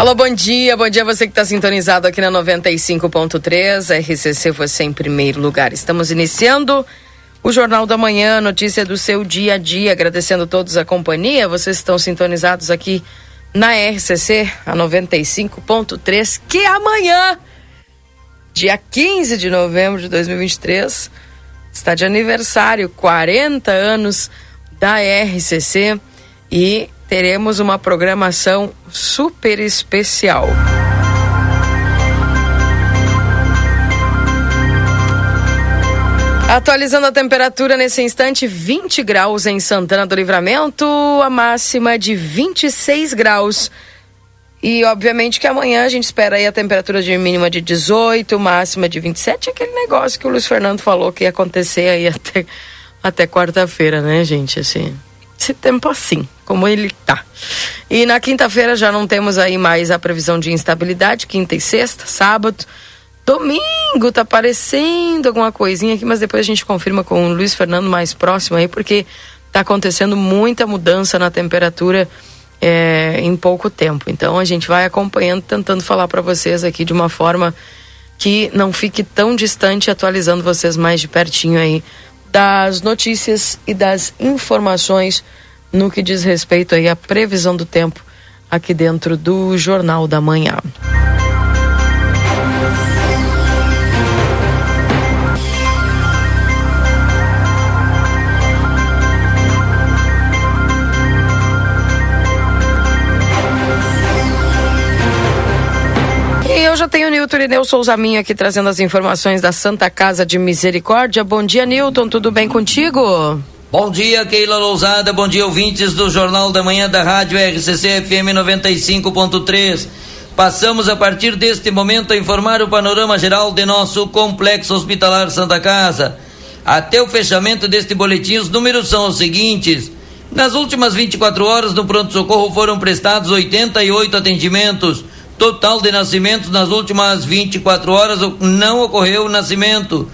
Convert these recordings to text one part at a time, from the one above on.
Alô, bom dia, bom dia você que está sintonizado aqui na 95.3, RCC você em primeiro lugar. Estamos iniciando o Jornal da Manhã, notícia do seu dia a dia, agradecendo a todos a companhia, vocês estão sintonizados aqui na RCC, a 95.3, que amanhã, dia 15 de novembro de 2023, está de aniversário, 40 anos da RCC e teremos uma programação super especial. Atualizando a temperatura nesse instante, 20 graus em Santana do Livramento, a máxima de 26 graus. E obviamente que amanhã a gente espera aí a temperatura de mínima de 18, máxima de 27, aquele negócio que o Luiz Fernando falou que ia acontecer aí até, até quarta-feira, né, gente? Assim, esse tempo assim como ele tá. E na quinta-feira já não temos aí mais a previsão de instabilidade, quinta e sexta, sábado. Domingo tá aparecendo alguma coisinha aqui, mas depois a gente confirma com o Luiz Fernando mais próximo aí, porque tá acontecendo muita mudança na temperatura é, em pouco tempo. Então a gente vai acompanhando, tentando falar para vocês aqui de uma forma que não fique tão distante, atualizando vocês mais de pertinho aí das notícias e das informações no que diz respeito aí à previsão do tempo aqui dentro do Jornal da Manhã. E eu já tenho o Nilton Irineu Souza Minha aqui trazendo as informações da Santa Casa de Misericórdia. Bom dia, Nilton, tudo bem contigo? Bom dia, Keila Lousada. Bom dia, ouvintes do Jornal da Manhã da Rádio RCC FM 95.3. Passamos a partir deste momento a informar o panorama geral de nosso complexo hospitalar Santa Casa. Até o fechamento deste boletim, os números são os seguintes. Nas últimas 24 horas no pronto-socorro foram prestados 88 atendimentos. Total de nascimentos nas últimas 24 horas não ocorreu nascimento.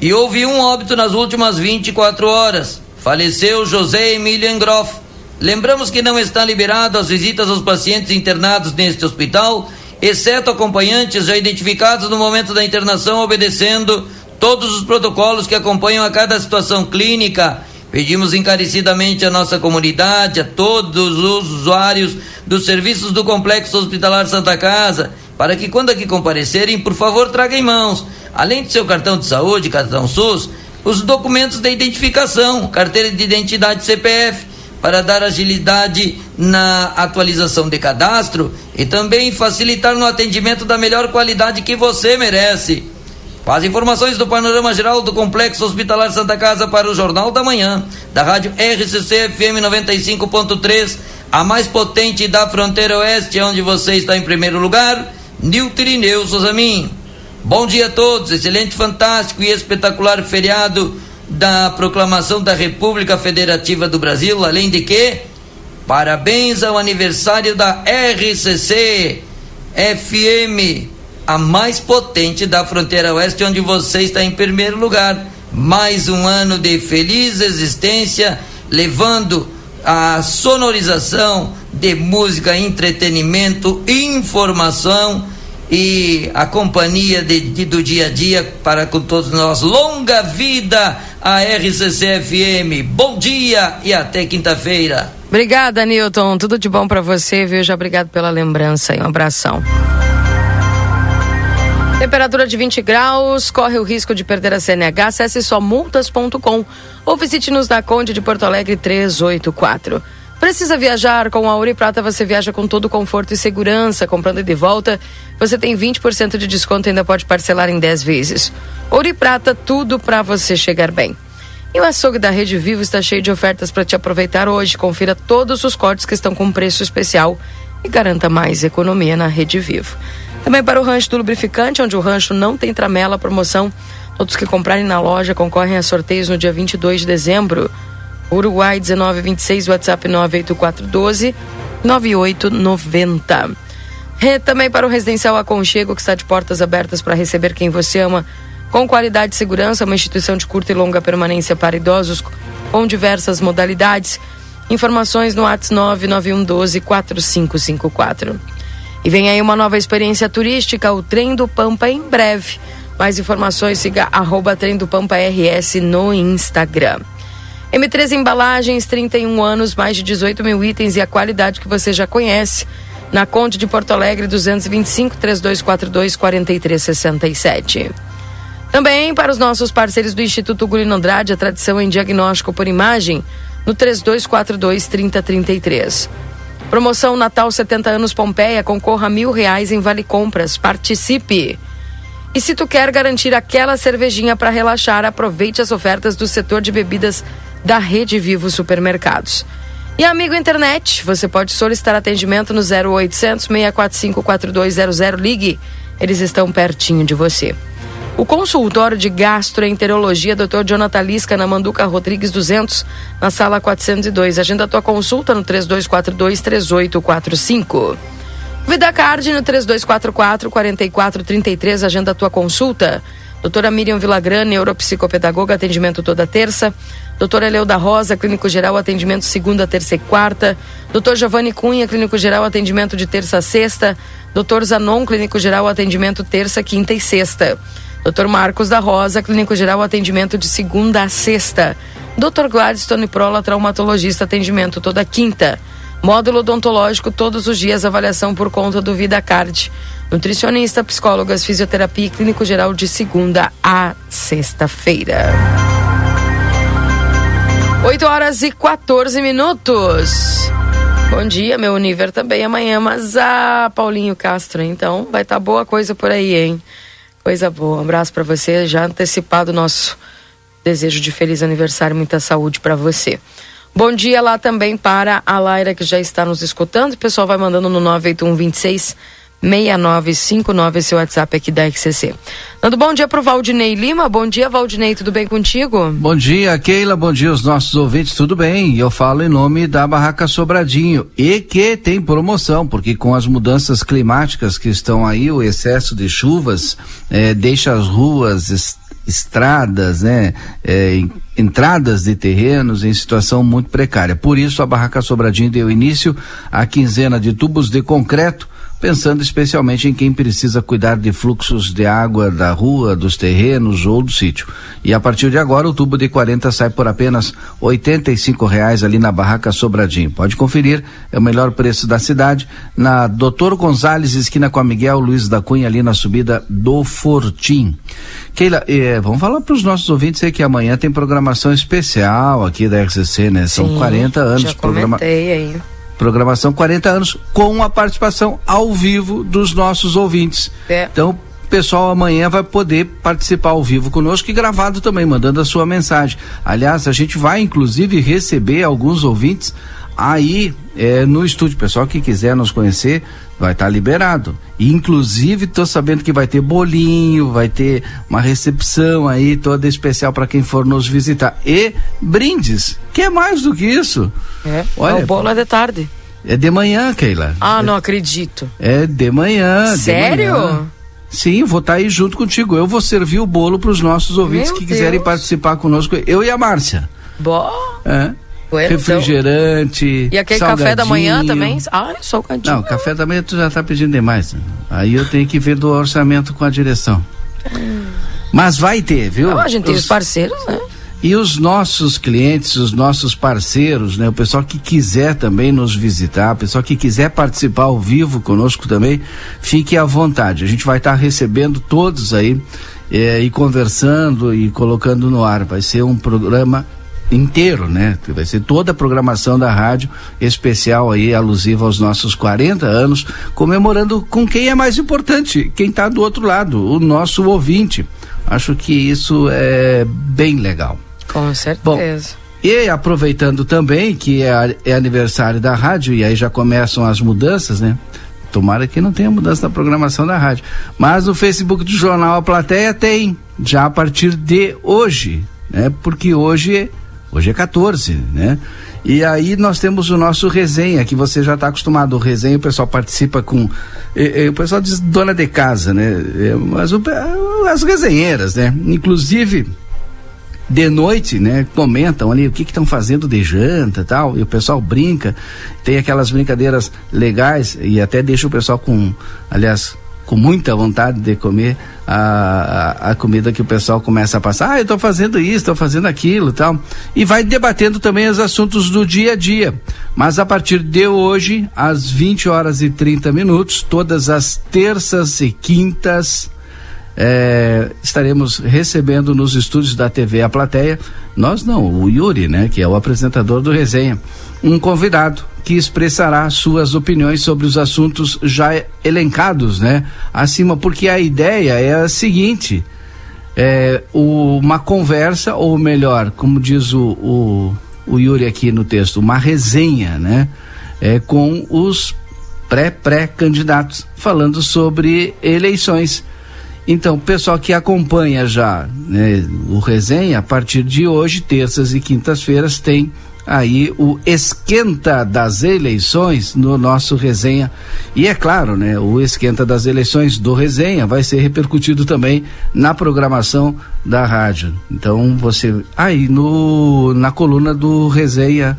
E houve um óbito nas últimas 24 horas. Faleceu José Emilian Groff. Lembramos que não está liberado as visitas aos pacientes internados neste hospital, exceto acompanhantes já identificados no momento da internação, obedecendo todos os protocolos que acompanham a cada situação clínica. Pedimos encarecidamente à nossa comunidade, a todos os usuários dos serviços do Complexo Hospitalar Santa Casa, para que quando aqui comparecerem, por favor, tragam em mãos além do seu cartão de saúde, cartão SUS, os documentos de identificação, carteira de identidade CPF, para dar agilidade na atualização de cadastro e também facilitar no atendimento da melhor qualidade que você merece. Faz informações do panorama geral do Complexo Hospitalar Santa Casa para o Jornal da Manhã, da rádio RCC FM 95.3, a mais potente da fronteira oeste, onde você está em primeiro lugar, Nilton Irineu Souzamin. Bom dia a todos, excelente, fantástico e espetacular feriado da proclamação da República Federativa do Brasil, além de que, parabéns ao aniversário da RCC FM, a mais potente da fronteira oeste, onde você está em primeiro lugar. Mais um ano de feliz existência, levando a sonorização de música, entretenimento, informação e a companhia de, de, do dia a dia para com todos nós. Longa vida a RCC FM. Bom dia e até quinta-feira. Obrigada, Newton. Tudo de bom para você, viu? Já obrigado pela lembrança e um abração. Temperatura de 20 graus, corre o risco de perder a CNH. Acesse só multas.com ou visite-nos na Conde de Porto Alegre 384. Precisa viajar com a Ouro e Prata? Você viaja com todo conforto e segurança. Comprando de volta, você tem 20% de desconto e ainda pode parcelar em 10 vezes. Ouro e Prata, tudo para você chegar bem. E o açougue da Rede Vivo está cheio de ofertas para te aproveitar hoje. Confira todos os cortes que estão com preço especial e garanta mais economia na Rede Vivo. Também para o rancho do lubrificante, onde o rancho não tem tramela, promoção. Todos que comprarem na loja concorrem a sorteios no dia 22 de dezembro. Uruguai 1926, WhatsApp 98412 9890. E também para o Residencial Aconchego, que está de portas abertas para receber quem você ama, com qualidade e segurança, uma instituição de curta e longa permanência para idosos, com diversas modalidades. Informações no WhatsApp 99112 4554. E vem aí uma nova experiência turística, o Trem do Pampa, em breve. Mais informações, siga arroba Trem do Pampa RS no Instagram. M3 Embalagens, 31 anos, mais de 18 mil itens e a qualidade que você já conhece. Na Conde de Porto Alegre, 225 3242 4367. Também para os nossos parceiros do Instituto Gulino Andrade, a tradição em diagnóstico por imagem, no 3242 3033. Promoção Natal 70 anos Pompeia, concorra a mil reais em Vale Compras. Participe! E se tu quer garantir aquela cervejinha para relaxar, aproveite as ofertas do setor de bebidas da Rede Vivo Supermercados. E amigo internet, você pode solicitar atendimento no 0800 645 4200. Ligue, eles estão pertinho de você. O consultório de gastroenterologia Dr. Jonathan Lisca na Manduca Rodrigues 200, na sala 402. Agenda tua consulta no 3242 3845. Vida Card no 3244 4433. Agenda tua consulta. Doutora Miriam Villagrã, neuropsicopedagoga, atendimento toda terça. Doutora Eleuda Rosa, clínico geral, atendimento segunda, terça e quarta. Doutor Giovanni Cunha, clínico geral, atendimento de terça a sexta. Doutor Zanon, clínico geral, atendimento terça, quinta e sexta. Doutor Marcos da Rosa, clínico geral, atendimento de segunda a sexta. Doutor Gladstone Prola, traumatologista, atendimento toda quinta. Módulo odontológico todos os dias, avaliação por conta do Vida Card. Nutricionista, psicólogas, fisioterapia e clínico geral de segunda a sexta-feira. 8 horas e 14 minutos. Bom dia, meu Univer também amanhã, mas ah, Paulinho Castro, então vai estar tá boa coisa por aí, hein? Coisa boa. Um abraço para você, já antecipado o nosso desejo de feliz aniversário, muita saúde para você. Bom dia lá também para a Laira que já está nos escutando. O pessoal vai mandando no 981 26 6959, esse WhatsApp aqui da XCC. Dando bom dia pro Valdinei Lima. Bom dia, Valdinei, tudo bem contigo? Bom dia, Keila, bom dia aos nossos ouvintes, tudo bem? Eu falo em nome da Barraca Sobradinho e que tem promoção, porque com as mudanças climáticas que estão aí, o excesso de chuvas eh, deixa as ruas, estradas, né, eh, entradas de terrenos em situação muito precária. Por isso, a Barraca Sobradinho deu início à quinzena de tubos de concreto pensando especialmente em quem precisa cuidar de fluxos de água da rua, dos terrenos ou do sítio. E a partir de agora o tubo de 40 sai por apenas R$ reais ali na barraca Sobradinho. Pode conferir, é o melhor preço da cidade, na Doutor Gonzales, esquina com a Miguel Luiz da Cunha, ali na subida do Fortim. Keila, eh, vamos falar para os nossos ouvintes aí que amanhã tem programação especial aqui da RCC, né? São Sim, 40 anos de programa. aí programação 40 anos, com a participação ao vivo dos nossos ouvintes. É. Então, o pessoal amanhã vai poder participar ao vivo conosco e gravado também, mandando a sua mensagem. Aliás, a gente vai inclusive receber alguns ouvintes aí é, no estúdio. Pessoal que quiser nos conhecer, vai estar tá liberado. E, inclusive, estou sabendo que vai ter bolinho, vai ter uma recepção aí toda especial para quem for nos visitar. E brindes, que é mais do que isso. É, Olha, o bolo é de tarde. É de manhã, Keila. Ah, é, não acredito. É de manhã. Sério? De manhã. Sim, vou estar tá aí junto contigo. Eu vou servir o bolo para os nossos ouvintes Meu que Deus. quiserem participar conosco. Eu e a Márcia. Bom. É. Bueno, refrigerante. Então... E aquele café da manhã também? Ah, salgadinho. Não, café da manhã tu já tá pedindo demais. Aí eu tenho que ver do orçamento com a direção. Mas vai ter, viu? Não, a gente tem os parceiros, né? E os nossos clientes, os nossos parceiros, né? O pessoal que quiser também nos visitar, o pessoal que quiser participar ao vivo conosco também, fique à vontade. A gente vai estar tá recebendo todos aí eh, e conversando e colocando no ar. Vai ser um programa inteiro, né? Vai ser toda a programação da rádio especial aí alusiva aos nossos 40 anos, comemorando com quem é mais importante, quem está do outro lado, o nosso ouvinte. Acho que isso é bem legal. Com certeza. Bom, e aproveitando também que é, é, aniversário da rádio e aí já começam as mudanças, né? Tomara que não tenha mudança na programação da rádio. Mas no Facebook do Jornal A Plateia tem, já a partir de hoje, né? Porque hoje, hoje é 14, né? E aí nós temos o nosso resenha, que você já está acostumado. O resenha o pessoal participa com. E, e, o pessoal diz dona de casa, né? É, mas o, as resenheiras, né? Inclusive de noite, né, comentam ali o que estão fazendo de janta tal, e o pessoal brinca, tem aquelas brincadeiras legais e até deixa o pessoal com, aliás, com muita vontade de comer a, a, a comida que o pessoal começa a passar. Ah, eu estou fazendo isso, estou fazendo aquilo tal. E vai debatendo também os assuntos do dia a dia. Mas a partir de hoje, às 20 horas e 30 minutos, todas as terças e quintas, é, estaremos recebendo nos estúdios da TV A Plateia, nós não, o Yuri, né, que é o apresentador do Resenha, um convidado que expressará suas opiniões sobre os assuntos já elencados, né, acima, porque a ideia é a seguinte, é, uma conversa, ou melhor, como diz o, o, o Yuri aqui no texto, uma resenha, né, é, com os pré-pré-candidatos, falando sobre eleições. Então, o pessoal que acompanha já né, o resenha, a partir de hoje, terças e quintas-feiras, tem aí o esquenta das eleições no nosso resenha. E é claro, né, o esquenta das eleições do resenha vai ser repercutido também na programação da rádio. Então você aí no na coluna do resenha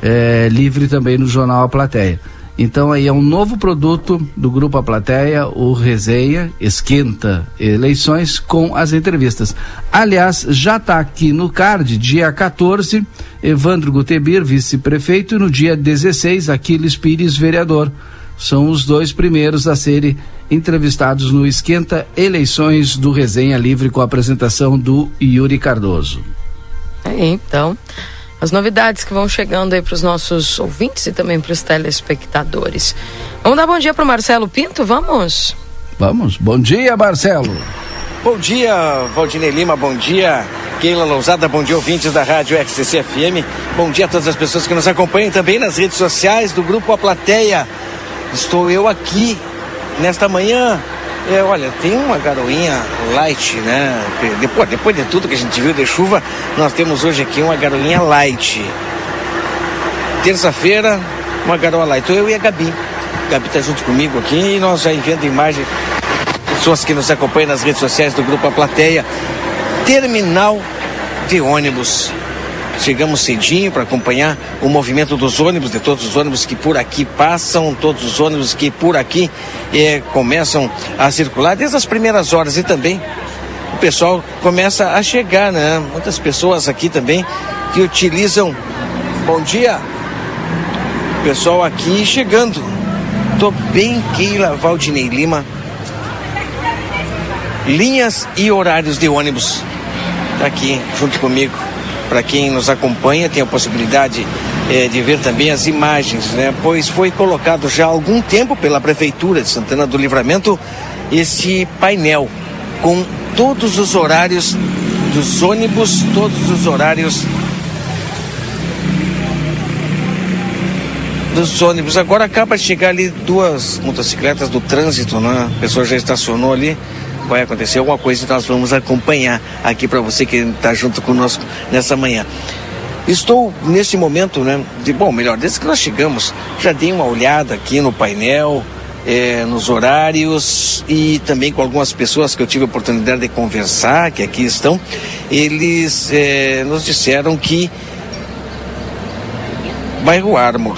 é, livre também no jornal A Plateia. Então aí é um novo produto do Grupo A Plateia, o Resenha, esquenta eleições com as entrevistas. Aliás, já está aqui no card, dia 14, Evandro Gutebir, vice-prefeito, e no dia 16, Aquiles Pires, vereador. São os dois primeiros a serem entrevistados no Esquenta Eleições do Resenha Livre com a apresentação do Yuri Cardoso. Então, as novidades que vão chegando aí para os nossos ouvintes e também para os telespectadores. Vamos dar bom dia para o Marcelo Pinto? Vamos? Vamos. Bom dia, Marcelo. Bom dia, Valdinei Lima. Bom dia, Keila Lousada. Bom dia, ouvintes da Rádio XCC FM. Bom dia a todas as pessoas que nos acompanham também nas redes sociais do Grupo A Plateia. Estou eu aqui nesta manhã é, olha, tem uma garoinha light, né? Depois, depois de tudo que a gente viu de chuva, nós temos hoje aqui uma garoinha light. Terça-feira, uma garoa light. Então eu e a Gabi. A Gabi tá junto comigo aqui e nós já enviando imagem. Pessoas que nos acompanham nas redes sociais do Grupo A Plateia. Terminal de ônibus Chegamos cedinho para acompanhar o movimento dos ônibus, de todos os ônibus que por aqui passam, todos os ônibus que por aqui eh, começam a circular desde as primeiras horas e também o pessoal começa a chegar, né? Muitas pessoas aqui também que utilizam. Bom dia, pessoal aqui chegando. Tô bem, Keila Valdinei Lima. Linhas e horários de ônibus. Tá aqui junto comigo para quem nos acompanha tem a possibilidade é, de ver também as imagens, né? Pois foi colocado já há algum tempo pela Prefeitura de Santana do Livramento esse painel com todos os horários dos ônibus, todos os horários dos ônibus. Agora acaba de chegar ali duas motocicletas do trânsito, né? A pessoa já estacionou ali vai acontecer alguma coisa e nós vamos acompanhar aqui para você que está junto conosco nessa manhã. Estou nesse momento, né? De, bom, melhor, desde que nós chegamos, já dei uma olhada aqui no painel, é, nos horários e também com algumas pessoas que eu tive a oportunidade de conversar, que aqui estão. Eles é, nos disseram que bairro Ármor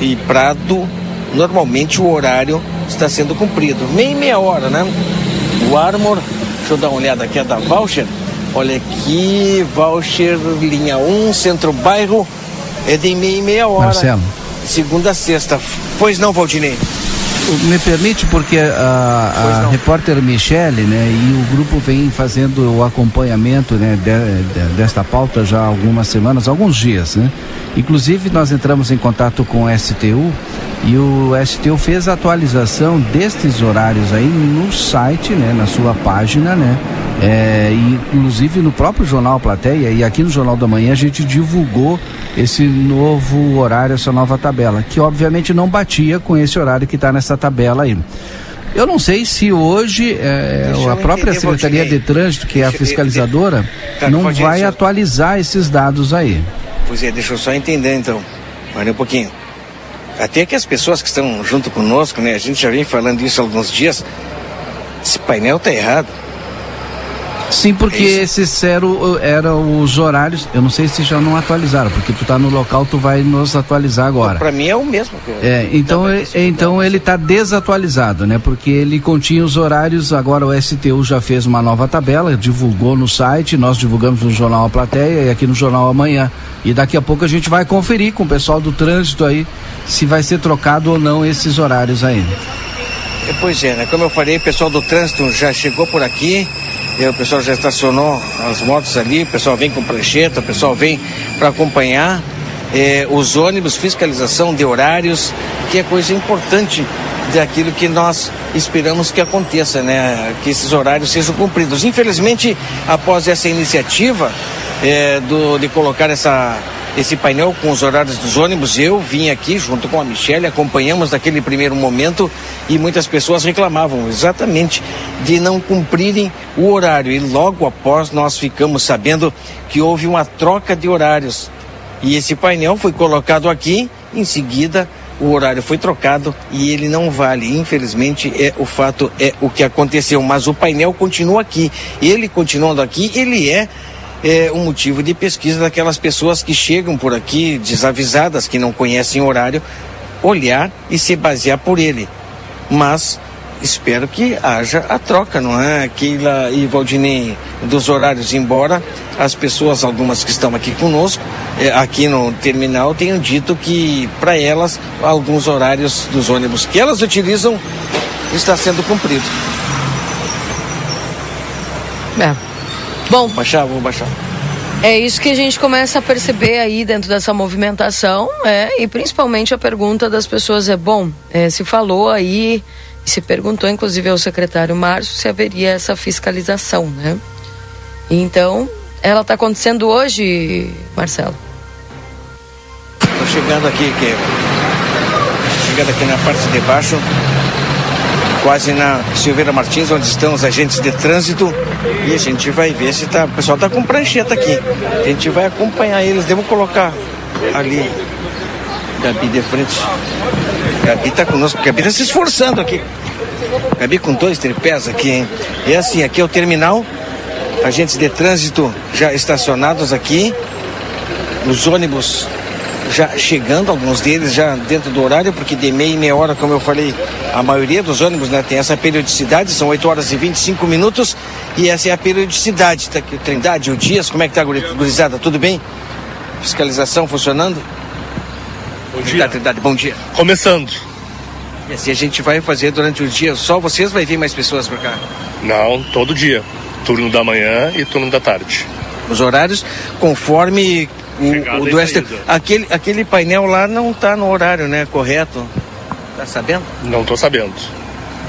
e Prado, normalmente o horário está sendo cumprido. Meia e meia hora, né? O Armor, deixa eu dar uma olhada aqui, é da Voucher. Olha aqui, Voucher, linha 1, centro bairro, é de meia e meia hora. Marcelo. Segunda a sexta. Pois não, Valdinei? me permite, porque a, a repórter Michele, né, e o grupo vem fazendo o acompanhamento, né, de, de, desta pauta já há algumas semanas, alguns dias, né? Inclusive nós entramos em contato com o STU e o STU fez a atualização destes horários aí no site, né, na sua página, né? É, inclusive no próprio Jornal Plateia e aqui no Jornal da Manhã a gente divulgou esse novo horário, essa nova tabela, que obviamente não batia com esse horário que está nessa tabela aí. Eu não sei se hoje é, a própria entender, Secretaria de Trânsito, que é a fiscalizadora, tá, não vai atualizar esses dados aí. Pois é, deixa eu só entender então. Olha um pouquinho. Até que as pessoas que estão junto conosco, né? A gente já vem falando isso há alguns dias. Esse painel tá errado. Sim, porque é esses eram, eram os horários. Eu não sei se já não atualizaram, porque tu tá no local, tu vai nos atualizar agora. Para mim é o mesmo. é, então, é, então ele está desatualizado, né? Porque ele continha os horários. Agora o STU já fez uma nova tabela, divulgou no site, nós divulgamos no jornal A Plateia e aqui no jornal Amanhã. E daqui a pouco a gente vai conferir com o pessoal do trânsito aí se vai ser trocado ou não esses horários aí. Pois é, né? Como eu falei, o pessoal do trânsito já chegou por aqui o pessoal já estacionou as motos ali, o pessoal vem com prancheta, o pessoal vem para acompanhar eh, os ônibus, fiscalização de horários, que é coisa importante daquilo que nós esperamos que aconteça, né? Que esses horários sejam cumpridos. Infelizmente, após essa iniciativa eh, do, de colocar essa esse painel com os horários dos ônibus. Eu vim aqui junto com a Michelle, acompanhamos naquele primeiro momento e muitas pessoas reclamavam exatamente de não cumprirem o horário. E logo após nós ficamos sabendo que houve uma troca de horários. E esse painel foi colocado aqui, em seguida o horário foi trocado e ele não vale. Infelizmente, é o fato é o que aconteceu, mas o painel continua aqui. Ele continuando aqui, ele é é um motivo de pesquisa daquelas pessoas que chegam por aqui desavisadas, que não conhecem o horário, olhar e se basear por ele. Mas espero que haja a troca, não é? Keila e Valdinei dos horários, embora as pessoas, algumas que estão aqui conosco, é, aqui no terminal, tenham dito que para elas alguns horários dos ônibus que elas utilizam está sendo cumprido. É. Bom. Baixar, vou baixar. É isso que a gente começa a perceber aí dentro dessa movimentação, é, e principalmente a pergunta das pessoas é bom, é, se falou aí, se perguntou inclusive ao secretário Márcio se haveria essa fiscalização, né? Então, ela está acontecendo hoje, Marcelo? Estou chegando aqui, que chegando aqui na parte de baixo, quase na Silveira Martins, onde estão os agentes de trânsito. E a gente vai ver se tá. O pessoal tá com prancheta aqui. A gente vai acompanhar eles. Devo colocar ali. Gabi de frente. Gabi tá conosco. Gabi tá se esforçando aqui. Gabi com dois tripés aqui, hein? E assim, aqui é o terminal. Agentes de trânsito já estacionados aqui. Os ônibus já chegando, alguns deles já dentro do horário, porque de meia e meia hora, como eu falei, a maioria dos ônibus né, tem essa periodicidade, são 8 horas e 25 minutos, e essa é a periodicidade. Tá aqui o Trindade, o Dias, como é que tá, gurizada? Tudo bem? Fiscalização funcionando? Bom dia. Tá, Trindade, bom dia. Começando. E assim a gente vai fazer durante o dia, só vocês vai vir mais pessoas para cá? Não, todo dia. Turno da manhã e turno da tarde. Os horários conforme o, o do ST, aquele, aquele painel lá não está no horário, né? Correto? Tá sabendo? Não estou sabendo.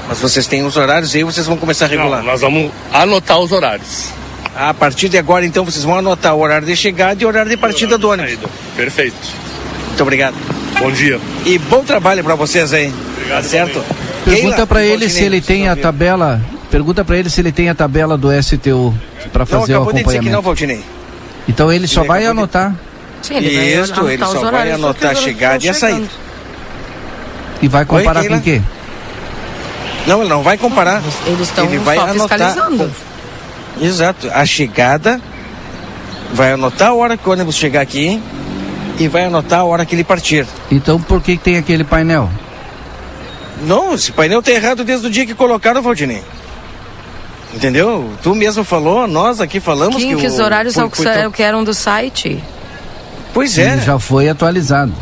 Mas vocês têm os horários e aí vocês vão começar a regular? Não, nós vamos anotar os horários. A partir de agora, então, vocês vão anotar o horário de chegada e o horário de partida do ônibus. Perfeito. Muito obrigado. Bom dia. E bom trabalho para vocês aí. Obrigado, tá certo? Pergunta para ele se ele tem a tabela. Pergunta para ele se ele tem a tabela do STU para fazer não, o acompanhamento. De dizer que não, Valdinei. Então ele só vai anotar. Sim, ele Isso, vai ele só vai anotar a chegada e a saída. E vai comparar Oi, com o quê? Não, ele não vai comparar. Eles estão ele vai só anotar. fiscalizando. Exato. A chegada vai anotar a hora que o ônibus chegar aqui e vai anotar a hora que ele partir. Então por que tem aquele painel? Não, esse painel tá errado desde o dia que colocaram, Valdinei. Entendeu? Tu mesmo falou, nós aqui falamos que, que, que os horários foi, foi, foi, que eram do site. Pois é. Ele já foi atualizado.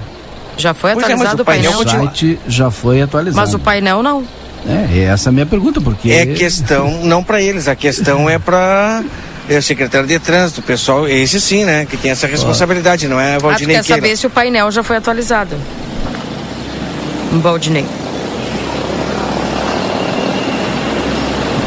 Já foi Pois é, mas atualizado o o painel? O continua. site já foi atualizado. Mas o painel não. É, essa é a minha pergunta, porque. É questão, não para eles, a questão é para o secretário de trânsito, o pessoal, esse sim, né, que tem essa responsabilidade, não é Ah, Valdinei quer Queira. saber se o painel já foi atualizado. Valdinei.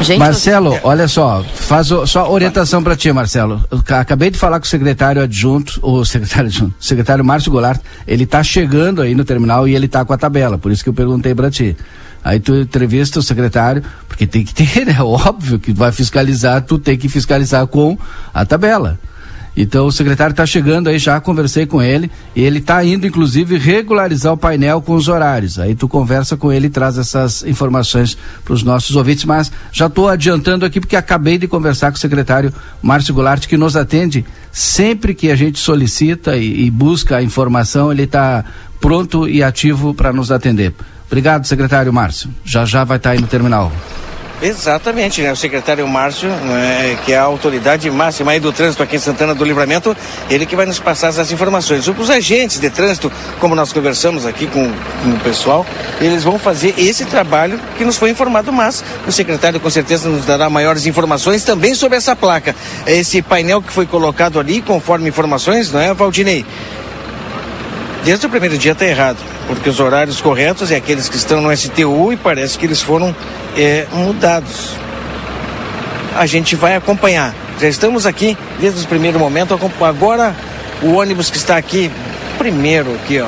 Gente, Marcelo, olha só, faz o- só orientação para ti, Marcelo. Eu ca- acabei de falar com o secretário adjunto, o secretário adjunto, o secretário Márcio Goulart, ele tá chegando aí no terminal e ele tá com a tabela, por isso que eu perguntei para ti. Aí tu entrevista o secretário, porque tem que ter, né? Óbvio que vai fiscalizar, tu tem que fiscalizar com a tabela. Então o secretário está chegando aí, já conversei com ele, e ele está indo, inclusive, regularizar o painel com os horários. Aí tu conversa com ele e traz essas informações para os nossos ouvintes, mas já estou adiantando aqui porque acabei de conversar com o secretário Márcio Goulart, que nos atende sempre que a gente solicita e, e busca a informação, ele está pronto e ativo para nos atender. Obrigado, secretário Márcio. Já já vai estar aí no terminal. Exatamente, né? O secretário Márcio, né, que é a autoridade máxima aí do trânsito aqui em Santana do Livramento, ele que vai nos passar essas informações. Os agentes de trânsito, como nós conversamos aqui com, com o pessoal, eles vão fazer esse trabalho que nos foi informado, mas o secretário com certeza nos dará maiores informações também sobre essa placa. Esse painel que foi colocado ali, conforme informações, não é, Valdinei? Desde o primeiro dia está errado, porque os horários corretos é aqueles que estão no STU e parece que eles foram é, mudados. A gente vai acompanhar. Já estamos aqui desde o primeiro momento. Agora o ônibus que está aqui, primeiro aqui, ó,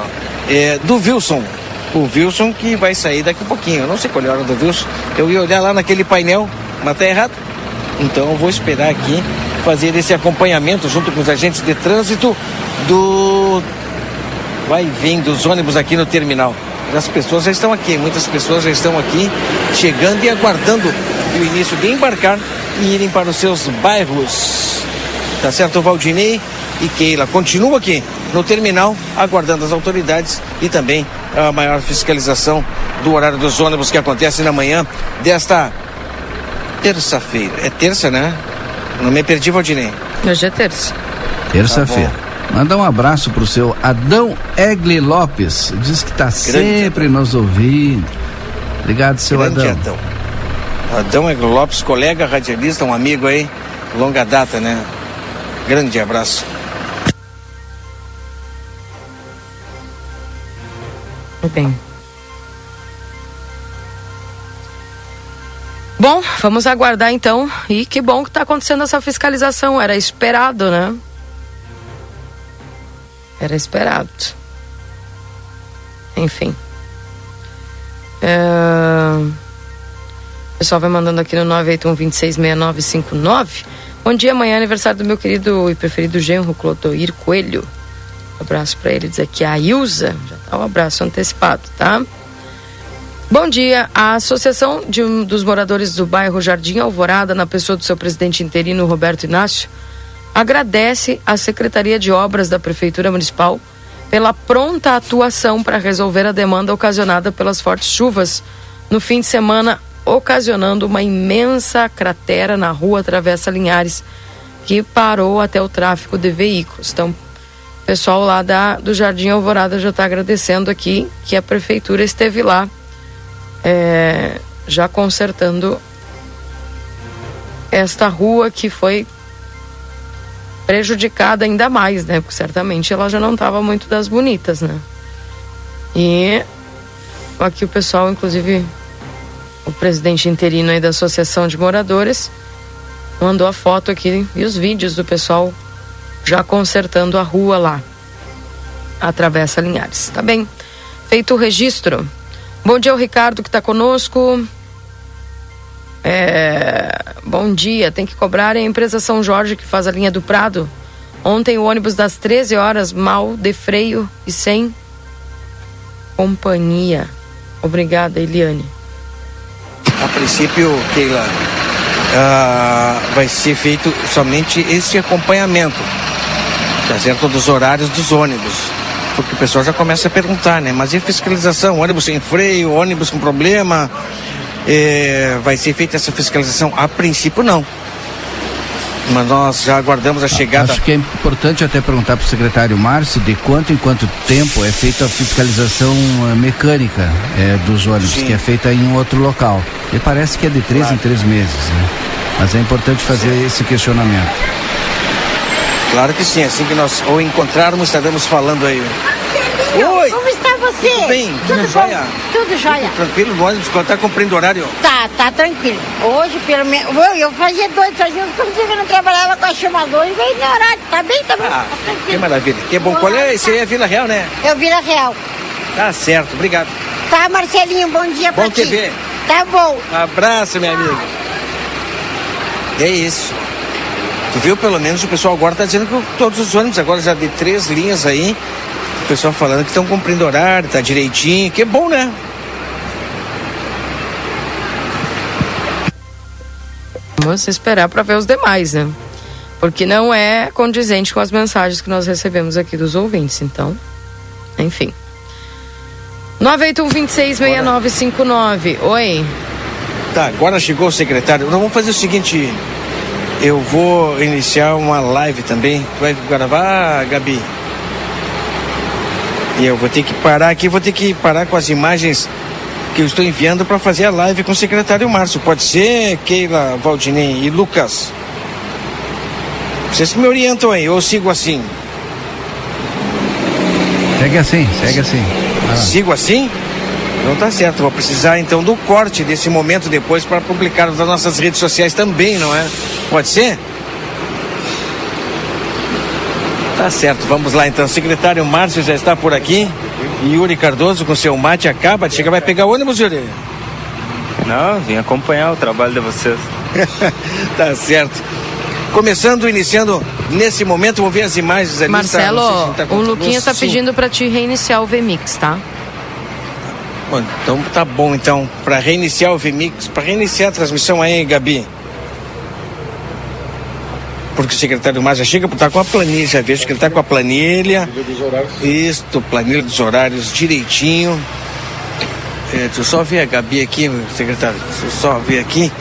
é do Wilson. O Wilson que vai sair daqui a pouquinho. Eu não sei qual é a hora do Wilson. Eu ia olhar lá naquele painel, mas tá errado. Então eu vou esperar aqui fazer esse acompanhamento junto com os agentes de trânsito do vai vem dos ônibus aqui no terminal. As pessoas já estão aqui, muitas pessoas já estão aqui chegando e aguardando o início de embarcar e irem para os seus bairros. Tá certo, Valdinei e Keila? Continua aqui no terminal, aguardando as autoridades e também a maior fiscalização do horário dos ônibus que acontece na manhã desta terça-feira. É terça, né? Não me perdi, Valdinei. Hoje é terça. Terça-feira. Manda um abraço pro seu Adão Egli Lopes. Diz que tá sempre nos ouvindo. Obrigado, seu Grande Adão. Adão. Adão Eglo Lopes, colega radialista, um amigo aí, longa data, né? Grande abraço. Muito bem. Bom, vamos aguardar então. E que bom que está acontecendo essa fiscalização. Era esperado, né? Era esperado. Enfim. É... O pessoal vai mandando aqui no 981-266959. Bom dia, amanhã é aniversário do meu querido e preferido genro, Clodoir Coelho. Um abraço para ele, diz aqui a Ilza. Já tá um abraço antecipado, tá? Bom dia. A Associação de, um dos Moradores do bairro Jardim Alvorada, na pessoa do seu presidente interino, Roberto Inácio, agradece à Secretaria de Obras da Prefeitura Municipal pela pronta atuação para resolver a demanda ocasionada pelas fortes chuvas no fim de semana, ocasionando uma imensa cratera na rua Travessa Linhares, que parou até o tráfego de veículos. Então, o pessoal lá da, do Jardim Alvorada já está agradecendo aqui que a prefeitura esteve lá é, já consertando esta rua que foi prejudicada ainda mais, né? Porque certamente ela já não estava muito das bonitas, né? E aqui o pessoal, inclusive o presidente interino aí da Associação de Moradores, mandou a foto aqui e os vídeos do pessoal já consertando a rua lá. A Travessa Linhares. Tá bem. Feito o registro. Bom dia, o Ricardo que está conosco. É, bom dia, tem que cobrar a empresa São Jorge que faz a linha do Prado. Ontem o ônibus das 13 horas, mal de freio e sem companhia. Obrigada, Eliane. A princípio, Keila, ah, vai ser feito somente esse acompanhamento, tá certo? Dos horários dos ônibus. Porque o pessoal já começa a perguntar, né? Mas e fiscalização? Ônibus sem freio, ônibus com problema? É, vai ser feita essa fiscalização? A princípio, não. Mas nós já aguardamos a chegada. Acho que é importante até perguntar para o secretário Márcio de quanto em quanto tempo é feita a fiscalização uh, mecânica é, dos ônibus, Sim. que é feita em um outro local. E parece que é de três claro. em três meses, né? Mas é importante fazer sim. esse questionamento. Claro que sim, assim que nós o encontrarmos, estaremos falando aí. Oi! Você? Tudo bem? Tudo, jóia? Tudo jóia. Tudo tranquilo ônibus, quando está cumprindo horário? Tá, tá tranquilo. Hoje, pelo menos, eu fazia dois, fazia uns que eu não trabalhava com a chamadora e veio no horário. Tá bem, tá bem? Ah, tá que maravilha. Que bom. Qual é? Esse aí é Vila Real, né? É o Vila Real. Tá certo, obrigado. Tá, Marcelinho, bom dia bom pra ti. Bom TV. Tá bom. abraço, minha amiga. É isso. Tu viu, pelo menos o pessoal agora está dizendo que todos os ônibus, agora já de três linhas aí, o pessoal falando que estão cumprindo horário, tá direitinho, que é bom, né? Vamos esperar para ver os demais, né? Porque não é condizente com as mensagens que nós recebemos aqui dos ouvintes, então, enfim. 981-266959. Oi. Tá, agora chegou o secretário. Nós vamos fazer o seguinte: eu vou iniciar uma live também. Tu vai gravar, Gabi? E eu vou ter que parar aqui, vou ter que parar com as imagens que eu estou enviando para fazer a live com o secretário Márcio. Pode ser, Keila, Valdinei e Lucas? Vocês me orientam aí, ou sigo assim? Segue assim, segue assim. Ah. Sigo assim? Não tá certo, vou precisar então do corte desse momento depois para publicar nas nossas redes sociais também, não é? Pode ser? Tá certo, vamos lá então. O secretário Márcio já está por aqui. Yuri Cardoso com seu mate acaba de chegar. Vai pegar o ônibus, Yuri? Não, vim acompanhar o trabalho de vocês. tá certo. Começando, iniciando nesse momento, vou ver as imagens ali. Marcelo, tá, tá o Luquinha está pedindo para te reiniciar o VMix, tá? Bom, então tá bom então, para reiniciar o VMix, para reiniciar a transmissão aí, Gabi. Porque o secretário Márcio chega por estar tá com a planilha, já vejo que ele está com a planilha. Isto, planilha dos horários direitinho. É, deixa eu só ver a Gabi aqui, secretário. Deixa eu só ver aqui.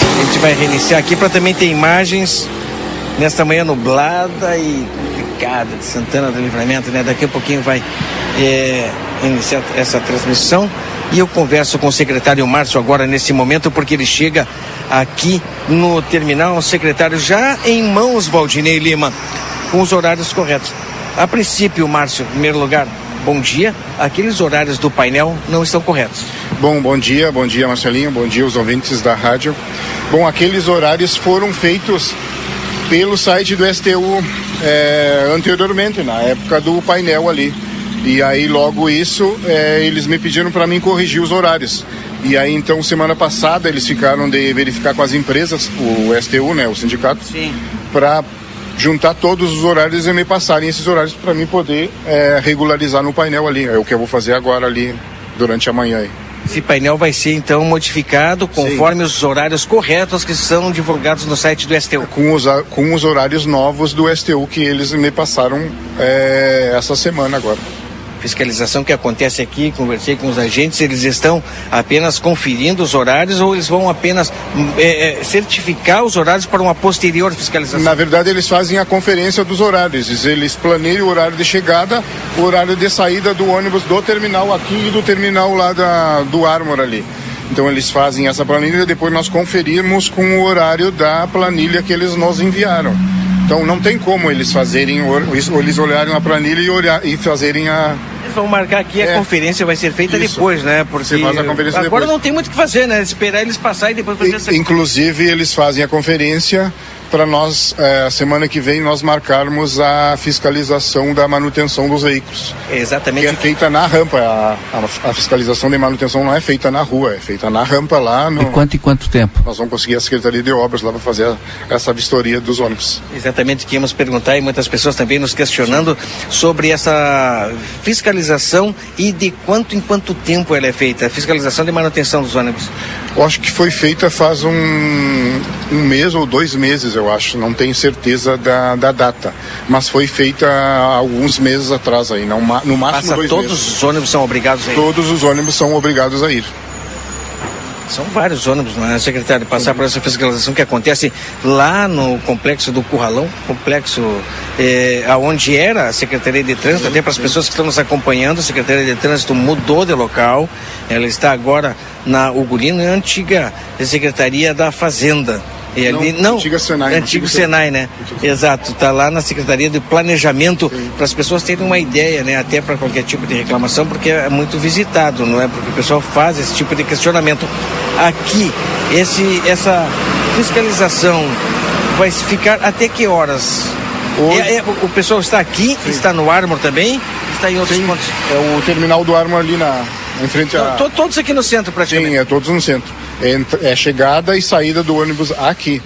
A gente vai reiniciar aqui para também ter imagens nesta manhã nublada e complicada de Santana do Livramento, né? Daqui a pouquinho vai é, iniciar essa transmissão e eu converso com o secretário Márcio agora nesse momento porque ele chega aqui no terminal, o secretário já em mãos, Valdinei Lima, com os horários corretos. A princípio, Márcio, em primeiro lugar, bom dia. Aqueles horários do painel não estão corretos. Bom, bom dia, bom dia Marcelinho, bom dia os ouvintes da rádio. Bom, aqueles horários foram feitos pelo site do STU é, anteriormente, na época do painel ali. E aí, logo isso, é, eles me pediram para mim corrigir os horários. E aí, então, semana passada, eles ficaram de verificar com as empresas, o STU, né, o sindicato, para juntar todos os horários e me passarem esses horários para mim poder é, regularizar no painel ali. É o que eu vou fazer agora ali durante a manhã aí. Esse painel vai ser então modificado conforme Sim. os horários corretos que são divulgados no site do STU. Com os, com os horários novos do STU que eles me passaram é, essa semana agora fiscalização que acontece aqui, conversei com os agentes, eles estão apenas conferindo os horários ou eles vão apenas é, certificar os horários para uma posterior fiscalização? Na verdade, eles fazem a conferência dos horários. Eles planeiam o horário de chegada, o horário de saída do ônibus do terminal aqui e do terminal lá da, do Armor ali. Então eles fazem essa planilha depois nós conferimos com o horário da planilha que eles nos enviaram. Então não tem como eles fazerem, eles olharem a planilha e, olhar, e fazerem a, vão marcar aqui, a é. conferência vai ser feita Isso. depois, né? Porque Você faz a conferência agora depois. não tem muito o que fazer, né? Esperar eles passarem e depois fazer e, essa Inclusive, eles fazem a conferência para nós, é, semana que vem, nós marcarmos a fiscalização da manutenção dos veículos. Exatamente. Que é feita na rampa. A, a, a, fiscalização de manutenção não é feita na rua, é feita na rampa lá. No... E quanto e quanto tempo? Nós vamos conseguir a Secretaria de Obras lá para fazer a, essa vistoria dos ônibus. Exatamente, que íamos perguntar e muitas pessoas também nos questionando sobre essa fiscalização e de quanto em quanto tempo ela é feita, a fiscalização de manutenção dos ônibus. Eu acho que foi feita faz um, um mês ou dois meses, eu acho. Não tenho certeza da, da data. Mas foi feita alguns meses atrás aí. Não, no máximo Passa dois todos meses. os ônibus são obrigados a ir? Todos os ônibus são obrigados a ir. São vários ônibus, não é, secretário? Passar por essa fiscalização que acontece lá no complexo do Curralão, complexo eh, aonde era a Secretaria de Trânsito, até para as pessoas que estão nos acompanhando, a Secretaria de Trânsito mudou de local, ela está agora na Ugurino, é a antiga Secretaria da Fazenda. E ali, não, antiga Senai, Antigo antigo Senai, né? Exato, está lá na Secretaria de Planejamento, para as pessoas terem uma ideia, né? Até para qualquer tipo de reclamação, porque é muito visitado, não é? Porque o pessoal faz esse tipo de questionamento. Aqui, esse, essa fiscalização vai ficar até que horas? Hoje- É- é- o pessoal está aqui, está no Armor também, está em outros pontos. É o terminal do Armo ali na, em frente a. To- Todos aqui no centro, praticamente. Sim, é todos no centro. É, é chegada e saída do ônibus aqui.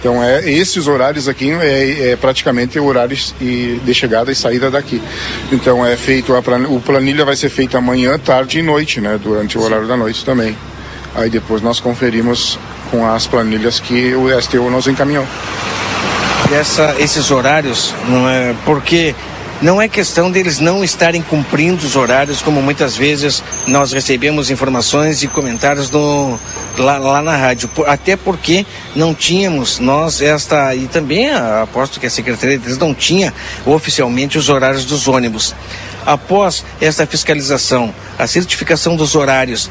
Então, é, esses horários aqui é, é praticamente horários e, de chegada e saída daqui. Então, é feito, a plan, o planilha vai ser feita amanhã, tarde e noite, né? Durante o horário da noite também. Aí depois nós conferimos com as planilhas que o STU nos encaminhou. essa, esses horários, não é, porque não é questão deles não estarem cumprindo os horários, como muitas vezes nós recebemos informações e comentários no, lá, lá na rádio. Até porque não tínhamos nós esta, e também aposto que a Secretaria de Trânsito não tinha oficialmente os horários dos ônibus. Após esta fiscalização, a certificação dos horários,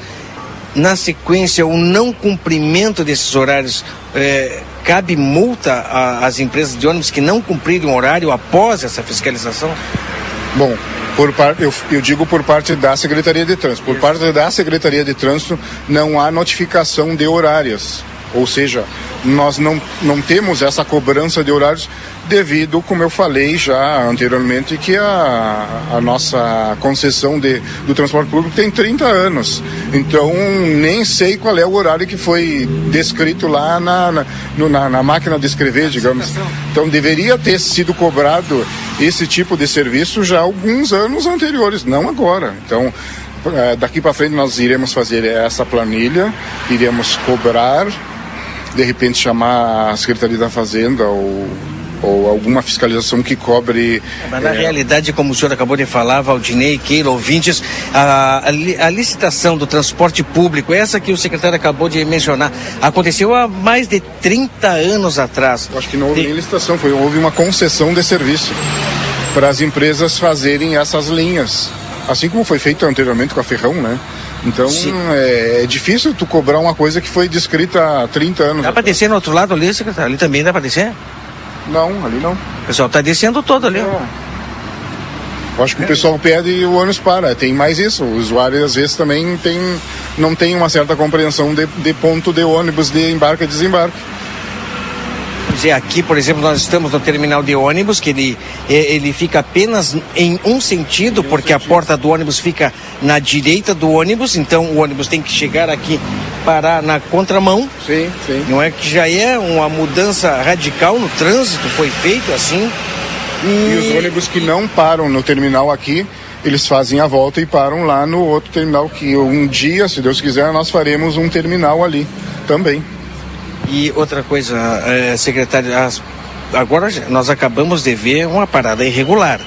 na sequência, o não cumprimento desses horários, eh, cabe multa às empresas de ônibus que não cumprirem o horário após essa fiscalização? Bom, por par, eu, eu digo por parte da Secretaria de Trânsito. Por parte da Secretaria de Trânsito não há notificação de horários. Ou seja, nós não, não temos essa cobrança de horários devido, como eu falei já anteriormente, que a, a nossa concessão de, do transporte público tem 30 anos. Então, nem sei qual é o horário que foi descrito lá na, na, no- na, na máquina de escrever, digamos. Então, deveria ter sido cobrado esse tipo de serviço já alguns anos anteriores, não agora. Então, eh, daqui para frente nós iremos fazer essa planilha, iremos cobrar, de repente chamar a Secretaria da Fazenda ou, ou alguma fiscalização que cobre. Mas na eh, realidade, como o senhor acabou de falar, Valdinei, Keila, ouvintes, a, a, a licitação do transporte público, essa que o secretário acabou de mencionar, aconteceu há mais de 30 anos atrás. Acho que não houve nem licitação, foi, houve uma concessão de serviço para as empresas fazerem essas linhas. Assim como foi feito anteriormente com a Ferrão, né? Então é, é difícil tu cobrar uma coisa que foi descrita há 30 anos. Dá para descer no outro lado ali, secretário? Ali também dá para descer? Não, ali não. O pessoal está descendo todo ali. ó. Eu acho que o pessoal pede e o ônibus para. Tem mais isso. O usuário às vezes também tem, não tem uma certa compreensão de, de ponto de ônibus de embarque e desembarque. Dizer, aqui, por exemplo, nós estamos no terminal de ônibus, que ele, eh, ele fica apenas em um sentido, porque a porta do ônibus fica na direita do ônibus, então o ônibus tem que chegar aqui, parar na contramão. Sim, sim. Não é que já é uma mudança radical no trânsito, foi feito assim. E os ônibus que não param no terminal aqui, eles fazem a volta e param lá no outro terminal que um dia, se Deus quiser, nós faremos um terminal ali também. E outra coisa, eh, secretário, as- agora nós acabamos de ver uma parada irregular.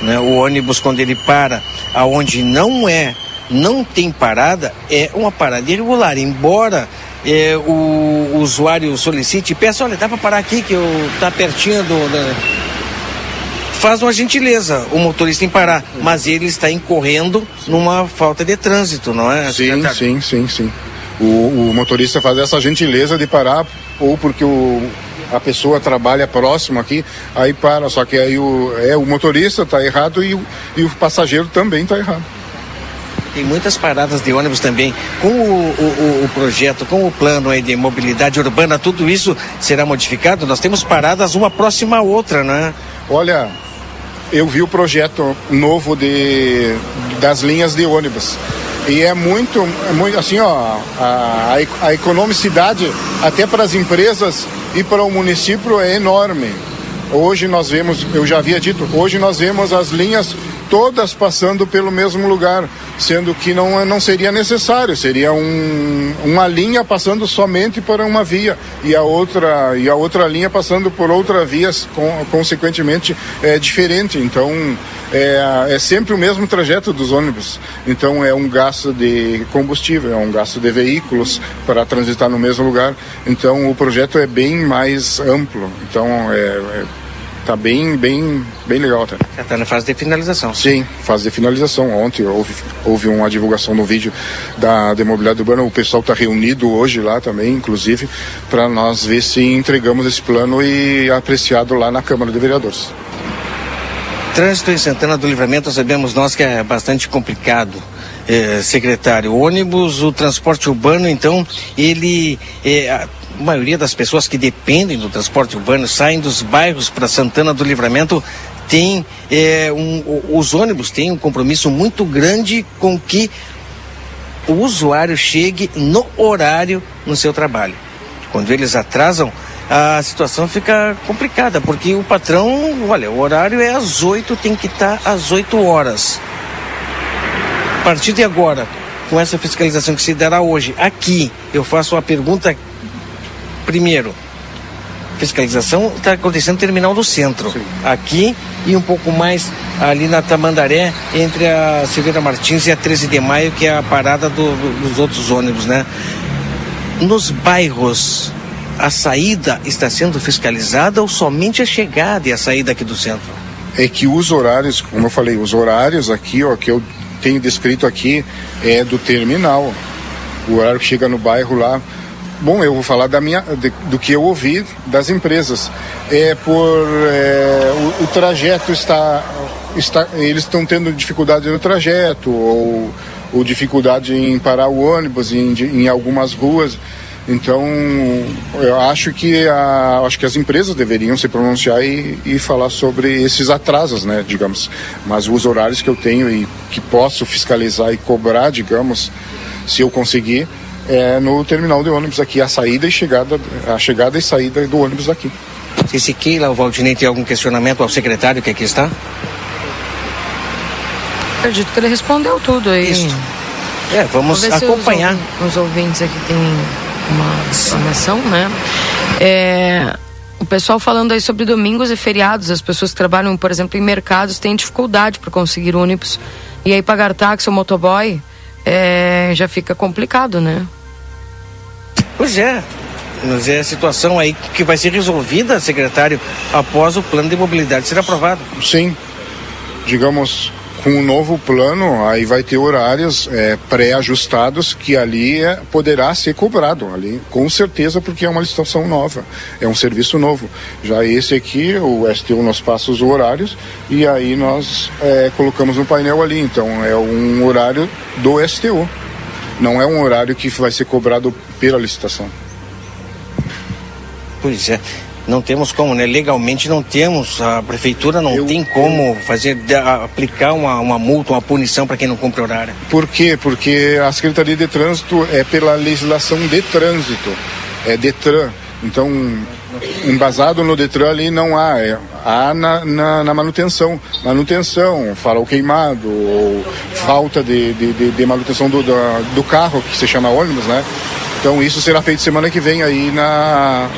Né? O ônibus, quando ele para aonde não é, não tem parada, é uma parada irregular. Embora eh, o, usuário solicite e peça, olha, dá para parar aqui que eu tá pertinho do. da-" Faz uma gentileza o motorista em parar, mas ele está incorrendo numa falta de trânsito, não é? Sim, secretário? sim, sim, sim. O, o motorista faz essa gentileza de parar, ou porque o, a pessoa trabalha próximo aqui, aí para. Só que aí o, é, o motorista está errado e, o- e o passageiro também está errado. Tem muitas paradas de ônibus também. Com o, o- o- projeto, com o plano aí de mobilidade urbana, tudo isso será modificado? Nós temos paradas uma próxima à outra, né? Olha, eu vi o projeto novo de, das linhas de ônibus. E é muito, é muito assim, ó, a, a, a economicidade até para as empresas e para o município é enorme. Hoje nós vemos, eu já havia dito, hoje nós vemos as linhas todas passando pelo mesmo lugar, sendo que não, não seria necessário, seria um, uma linha passando somente por uma via e a outra, e a outra linha passando por outra via, com, consequentemente é diferente. Então é, é sempre o mesmo trajeto dos ônibus. Então é um gasto de combustível, é um gasto de veículos para transitar no mesmo lugar. Então o projeto é bem mais amplo. Então é, é Tá bem, bem, bem legal até. Já tá na fase de finalização. Sim, fase de finalização. Ontem houve, houve uma divulgação no vídeo da Demobilidade Urbana. O pessoal está reunido hoje lá também, inclusive, para nós ver se entregamos esse plano e apreciado lá na Câmara de Vereadores. Trânsito em Santana do Livramento, sabemos nós que é bastante complicado. É, secretário, o ônibus, o transporte urbano, então, ele é, a maioria das pessoas que dependem do transporte urbano saem dos bairros para Santana do Livramento tem é, um, os ônibus têm um compromisso muito grande com que o usuário chegue no horário no seu trabalho. Quando eles atrasam, a situação fica complicada, porque o patrão, olha, o horário é às 8, tem que estar às 8 horas. A partir de agora, com essa fiscalização que se dará hoje, aqui, eu faço a pergunta primeiro, fiscalização está acontecendo no terminal do centro. Sim. Aqui e um pouco mais ali na Tamandaré, entre a Silveira Martins e a 13 de maio, que é a parada do, do, dos outros ônibus, né? Nos bairros, a saída está sendo fiscalizada ou somente a chegada e a saída aqui do centro? É que os horários, como eu falei, os horários aqui, ó, que eu tenho descrito aqui, é do terminal. O horário que chega no bairro lá, Bom, eu vou falar da minha, de, do que eu ouvi das empresas. É por é, o, o, trajeto está, está eles estão tendo dificuldade no trajeto ou, ou dificuldade em parar o ônibus em, em algumas ruas. Então, eu acho que, a, acho que as empresas deveriam se pronunciar e, e, falar sobre esses atrasos, né, digamos. Mas os horários que eu tenho e que posso fiscalizar e cobrar, digamos, se eu conseguir, é no terminal de ônibus aqui, a saída e chegada, a chegada e saída do ônibus daqui. Se se Keila ou Valdinei tem algum questionamento ao secretário que aqui está? Acredito que ele respondeu tudo aí. Isso. É, vamos, vamos acompanhar. Os, os, ouvintes aqui têm uma informação, né? É, o pessoal falando aí sobre domingos e feriados, as pessoas que trabalham, por exemplo, em mercados têm dificuldade para conseguir ônibus. E aí pagar táxi ou motoboy é, já fica complicado, né? Pois é. Mas é a situação aí que vai ser resolvida, secretário, após o plano de mobilidade ser aprovado. Sim. Digamos, com o um novo plano, aí vai ter horários é, pré-ajustados que ali é, poderá ser cobrado, ali, com certeza, porque é uma licitação nova, é um serviço novo. Já esse aqui, o STU nos passa os horários e aí nós é, colocamos no painel ali. Então é um horário do STU, não é um horário que vai ser cobrado pela licitação. Pois é não temos como, né? Legalmente não temos, a prefeitura não eu, tem como fazer, aplicar uma, uma multa, uma punição para quem não cumpre horário. Por quê? Porque a Secretaria de Trânsito é pela legislação de trânsito, é Detran. Então, embasado no Detran ali não há, é, há na, na, na, manutenção. Manutenção, farol queimado, ou falta de, de, de, manutenção do, do, do carro, que se chama ônibus, né? Então isso será feito semana que vem aí na,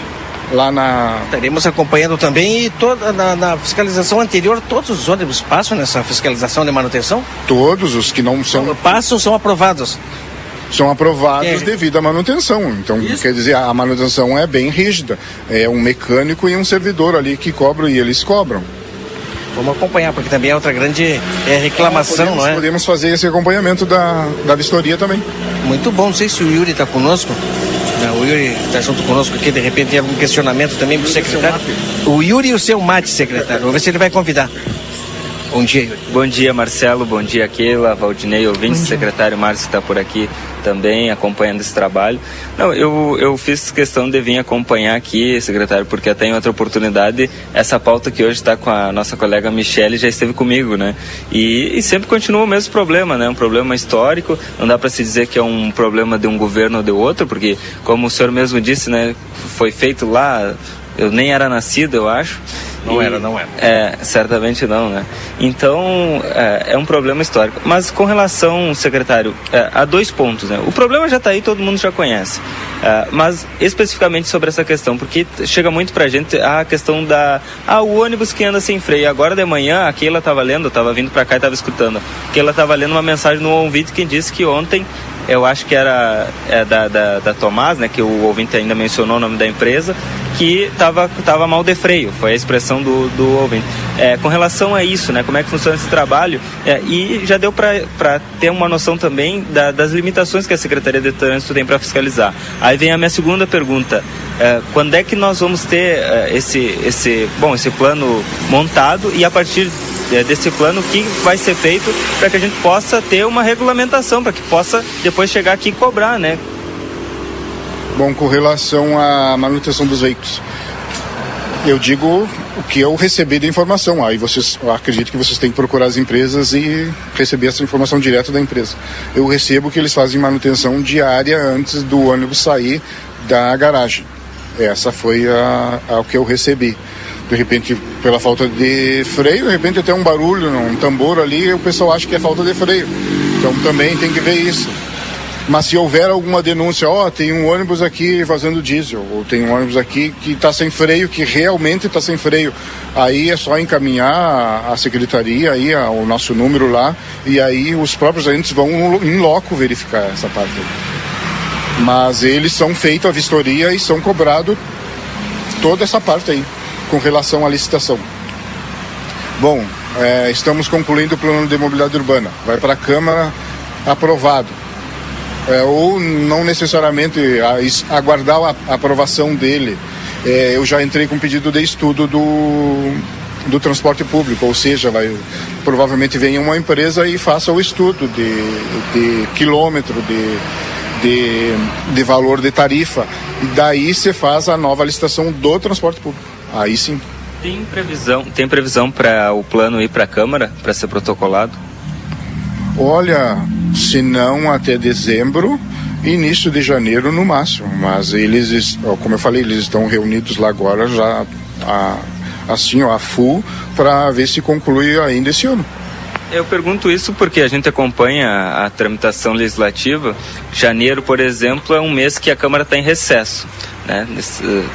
lá na. Estaremos acompanhando também e toda na, na, fiscalização anterior, todos os ônibus passam nessa fiscalização de manutenção? Todos os que não são. Passam são aprovados. São aprovados é. devido à manutenção. Então, Isso. quer dizer, a manutenção é bem rígida. É um mecânico e um servidor ali que cobram e eles cobram. Vamos acompanhar, porque também é outra grande é, reclamação, podemos, não é? Podemos fazer esse acompanhamento da, da vistoria também. Muito bom, não sei se o Yuri está conosco. O Yuri está junto conosco aqui, de repente tem algum questionamento também para o secretário. O Yuri e o seu mate, secretário. Vamos ver se ele vai convidar. Bom dia, Yuri. Bom dia, Marcelo. Bom dia, Keila, Valdinei, ouvinte, secretário Márcio está por aqui também acompanhando esse trabalho. Não, eu, eu fiz questão de vir acompanhar aqui, secretário, porque até em outra oportunidade, essa pauta que hoje está com a nossa colega Michele já esteve comigo, né? E, e sempre continua o mesmo problema, né? Um problema histórico, não dá para se dizer que é um problema de um governo ou de outro, porque, como o senhor mesmo disse, né? Foi feito lá, eu nem era nascido, eu acho Não e, era, não era. É, certamente não, né? Então, é, é um problema histórico. Mas com relação, secretário, é, há dois pontos, né? O problema já está aí, todo mundo já conhece. É, mas especificamente sobre essa questão, porque chega muito pra gente a questão da. Ah, o ônibus que anda sem freio. Agora de manhã, a Keila estava lendo, estava vindo para cá e estava escutando. A Keila estava lendo uma mensagem no ouvido que disse que ontem eu acho que era é, da, da, da Tomás, né, que o ouvinte ainda mencionou o nome da empresa, que estava tava mal de freio, foi a expressão do, do ouvinte. É, com relação a isso, né, como é que funciona esse trabalho, é, e já deu para ter uma noção também da, das limitações que a Secretaria de Trânsito tem para fiscalizar. Aí vem a minha segunda pergunta, é, quando é que nós vamos ter é, esse, esse, bom, esse plano montado e a partir é, desse plano, o que vai ser feito para que a gente possa ter uma regulamentação, para que possa depois chegar aqui e cobrar, né? Bom, com relação à manutenção dos veículos, eu digo o que eu recebi de informação. Aí vocês, acredito que vocês têm que procurar as empresas e receber essa informação direto da empresa. Eu recebo que eles fazem manutenção diária antes do ônibus sair da garagem. Essa foi a, a que eu recebi de repente pela falta de freio, de repente até um barulho, um tambor ali, o pessoal acha que é falta de freio. Então também tem que ver isso. Mas se houver alguma denúncia, ó, oh, tem um ônibus aqui vazando diesel, ou tem um ônibus aqui que está sem freio, que realmente está sem freio, aí é só encaminhar a secretaria, aí o nosso número lá, e aí os próprios agentes vão em loco verificar essa parte. Mas eles são feitos a vistoria e são cobrados toda essa parte aí com relação à licitação. Bom, é, estamos concluindo o plano de mobilidade urbana. Vai para a Câmara aprovado. É, ou não necessariamente a, aguardar a, aprovação dele. É, eu já entrei com pedido de estudo do, do transporte público, ou seja, vai, provavelmente venha uma empresa e faça o estudo de, de quilômetro, de, de, de valor de tarifa. E daí se faz a nova licitação do transporte público. Aí sim. Tem previsão, tem previsão para o plano ir para a Câmara para ser protocolado? Olha, se não até dezembro, início de janeiro no máximo. Mas eles, como eu falei, eles estão reunidos lá agora já a, assim, ó, a full, para ver se conclui ainda esse ano. Eu pergunto isso porque a gente acompanha a tramitação legislativa. Janeiro, por exemplo, é um mês que a Câmara está em recesso né,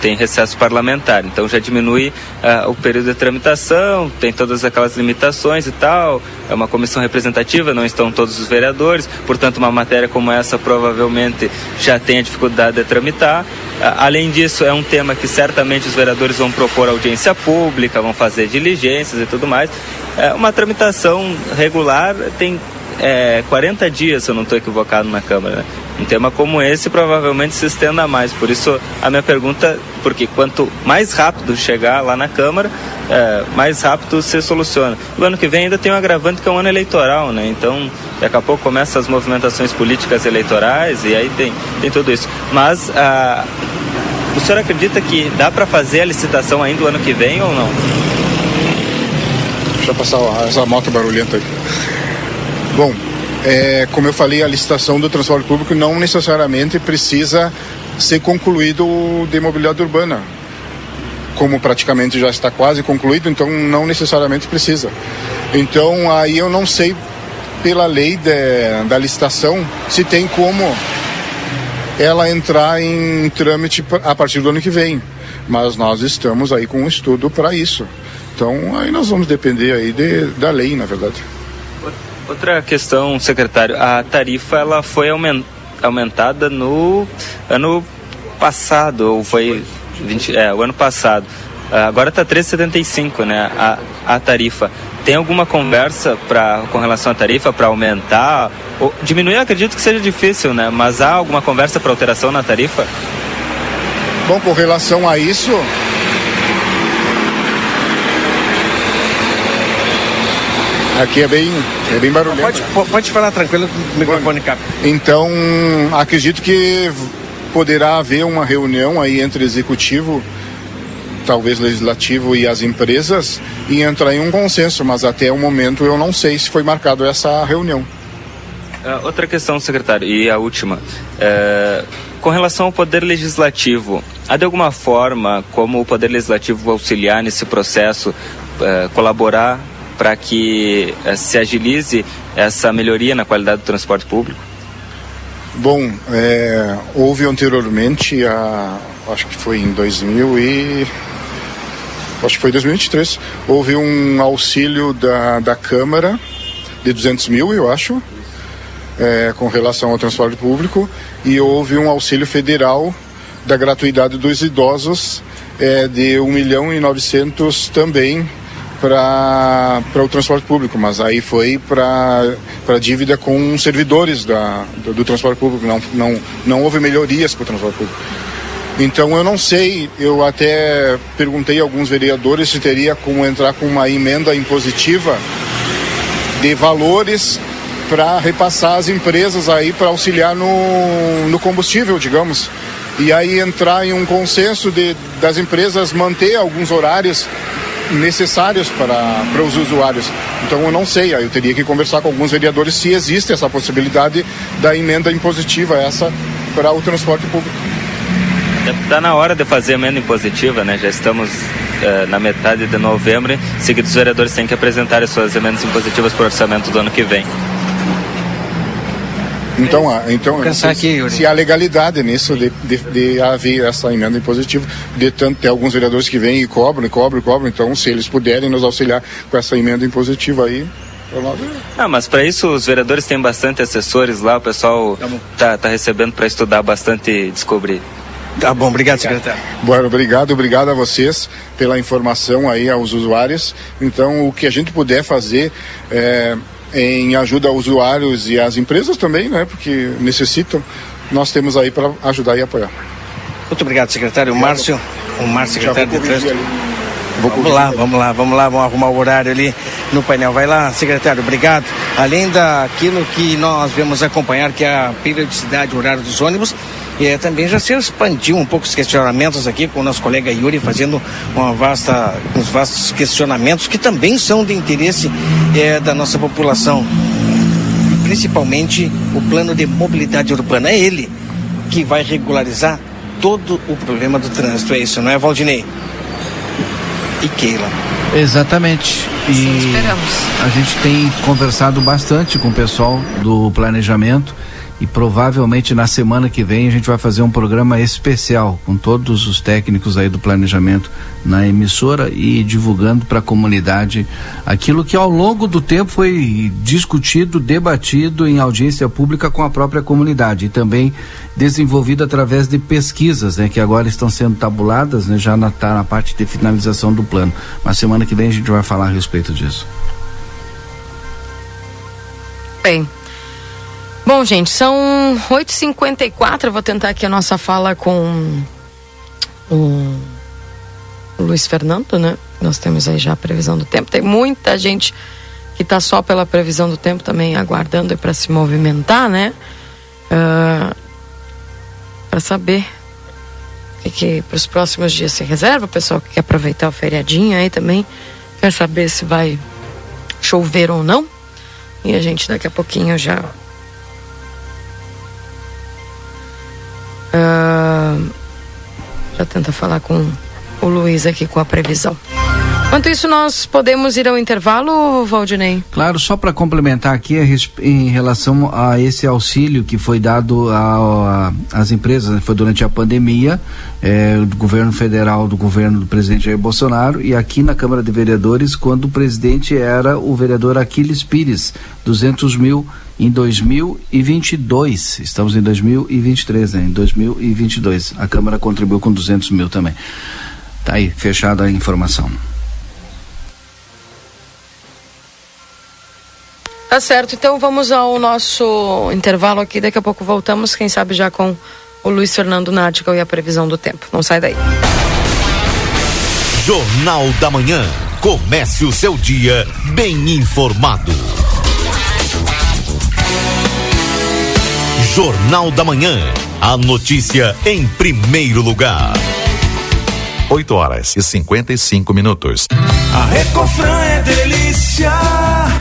tem recesso parlamentar, então já diminui uh, o período de tramitação, tem todas aquelas limitações e tal, é uma comissão representativa, não estão todos os vereadores, portanto uma matéria como essa provavelmente já tem a dificuldade de tramitar. Uh, além disso, é um tema que certamente os vereadores vão propor audiência pública, vão fazer diligências e tudo mais. É uma tramitação regular tem é, 40 dias, se eu não estou equivocado, na Câmara. Né? Um tema como esse provavelmente se estenda mais. Por isso, a minha pergunta, porque quanto mais rápido chegar lá na Câmara, é, mais rápido se soluciona. O ano que vem ainda tem um agravante que é um ano eleitoral, né? Então, daqui a pouco começam as movimentações políticas eleitorais e aí tem, tem tudo isso. Mas, a, o senhor acredita que dá para fazer a licitação ainda o ano que vem ou não? Deixa eu passar essa moto barulhenta aqui. Bom, é, como eu falei, a licitação do transporte público não necessariamente precisa ser concluído de mobilidade urbana. Como praticamente já está quase concluído, então não necessariamente precisa. Então aí eu não sei pela lei de, da licitação se tem como ela entrar em trâmite a partir do ano que vem. Mas nós estamos aí com um estudo para isso. Então aí nós vamos depender aí de, da lei, na verdade. Outra questão, secretário, a tarifa ela foi aumentada no ano passado, ou foi 20, é, o ano passado. Ah, agora está 3,75, né, a, a tarifa. Tem alguma conversa pra, com relação à tarifa para aumentar? Ou, diminuir, acredito que seja difícil, né? Mas há alguma conversa para alteração na tarifa? Bom, com relação a isso, Aqui é bem, é bem barulhento. Pode, pode falar tranquilo com o microfone cap. Então, acredito que poderá haver uma reunião aí entre executivo, talvez legislativo e as empresas e entrar em um consenso, mas até o momento eu não sei se foi marcado essa reunião. Uh, outra questão, secretário, e a última. Uh, Com relação ao Poder Legislativo, há de alguma forma como o Poder Legislativo auxiliar nesse processo, uh, colaborar para que uh, se agilize essa melhoria na qualidade do transporte público? Bom, é, houve anteriormente, a, acho que foi em 2000 e acho que foi 2023, houve um auxílio da, da Câmara de 200 mil, eu acho, é, com relação ao transporte público, e houve um auxílio federal da gratuidade dos idosos é, de 1 milhão e 900 também para o transporte público, mas aí foi para dívida com servidores da, do, do, transporte público, não, não, não houve melhorias para o transporte público. Então eu não sei, eu até perguntei a alguns vereadores se teria como entrar com uma emenda impositiva de valores para repassar as empresas aí para auxiliar no, no combustível, digamos. E aí entrar em um consenso de, das empresas manter alguns horários necessários para, para os usuários. Então eu não sei, eu teria que conversar com alguns vereadores se existe essa possibilidade da emenda impositiva essa para o transporte público. Está na hora de fazer emenda impositiva, né? Já estamos uh, na metade de novembro. Em seguida, os vereadores têm que apresentar as suas emendas impositivas para o orçamento do ano que vem. Então, ah, então se, aqui, se há legalidade nisso de, de, de, haver essa emenda impositiva, de tanto ter alguns vereadores que vêm e cobram, e cobram, e cobram, então se eles puderem nos auxiliar com essa emenda impositiva aí, ah, mas para isso os vereadores têm bastante assessores lá, o pessoal tá, tá, tá recebendo para estudar bastante e descobrir. Tá bom, obrigado, secretário. Bueno, obrigado, obrigado a vocês pela informação aí aos usuários. Então, o que a gente puder fazer é em ajuda aos usuários e às empresas também, né? Porque necessitam. Nós temos aí para ajudar e apoiar. Muito obrigado, secretário. O Márcio, o Márcio, secretário de Trânsito. Vamos lá, vamos lá, vamos lá, vamos arrumar o horário ali no painel. Vai lá, secretário, obrigado. Além daquilo que nós vamos acompanhar, que é a periodicidade, o horário dos ônibus, e é, também já se expandiu um pouco os questionamentos aqui com o nosso colega Yuri fazendo uma vasta, uns vastos questionamentos que também são de interesse é, da nossa população. Principalmente o plano de mobilidade urbana. É ele que vai regularizar todo o problema do trânsito. É isso, não é, Valdinei? E Keila. Exatamente. E Sim, esperamos. a gente tem conversado bastante com o pessoal do planejamento e provavelmente na semana que vem a gente vai fazer um programa especial com todos os técnicos aí do planejamento na emissora e divulgando para a comunidade aquilo que ao longo do tempo foi discutido, debatido em audiência pública com a própria comunidade e também desenvolvido através de pesquisas, né, que agora estão sendo tabuladas, né, já na, tá na parte de finalização do plano. Mas semana que vem a gente vai falar a respeito disso. Bem, Bom, gente, são 8h54. Eu vou tentar aqui a nossa fala com o Luiz Fernando, né? Nós temos aí já a previsão do tempo. Tem muita gente que está só pela previsão do tempo também aguardando para se movimentar, né? Uh, ah, para saber que, que para os próximos dias se reserva. O pessoal que quer aproveitar o feriadinho aí também quer saber se vai chover ou não. E a gente daqui a pouquinho já Uh, já tenta falar com o Luiz aqui com a previsão. Enquanto isso, nós podemos ir ao intervalo, Valdinei? Claro, só para complementar aqui em relação a esse auxílio que foi dado às empresas, né? foi durante a pandemia, é, do governo federal, do governo do presidente Jair Bolsonaro, e aqui na Câmara de Vereadores, quando o presidente era o vereador Aquiles Pires, 200 mil em 2022. Estamos em 2023, né? Em 2022. A Câmara contribuiu com 200 mil também. Tá aí, fechada a informação. Tá certo, então vamos ao nosso intervalo aqui. Daqui a pouco voltamos, quem sabe já com o Luiz Fernando Nática e a previsão do tempo. Não sai daí. Jornal da Manhã. Comece o seu dia bem informado. Jornal da Manhã. A notícia em primeiro lugar. 8 horas e 55 minutos. A Recofran é delícia.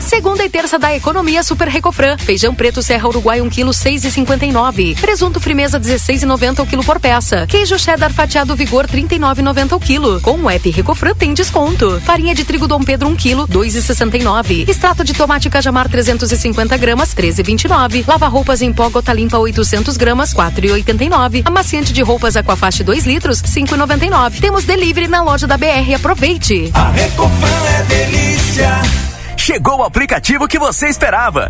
Segunda e terça da economia Super Recofran. Feijão preto Serra Uruguai 1 kg 6,59. Presunto Frimeza 16,90 o quilo por peça. Queijo cheddar fatiado Vigor 39,90 o quilo. Com o app Recofran tem desconto. Farinha de trigo Dom Pedro 1 kg 2,69. Extrato de tomate Cajamar 350 gramas 13,29. Lava roupas em pó Gota Limpa 800 gramas 4,89. Amaciante de roupas Aquafaste 2 litros 5,99. Temos delivery na loja da BR. Aproveite. A Recofran é delícia. Chegou o aplicativo que você esperava.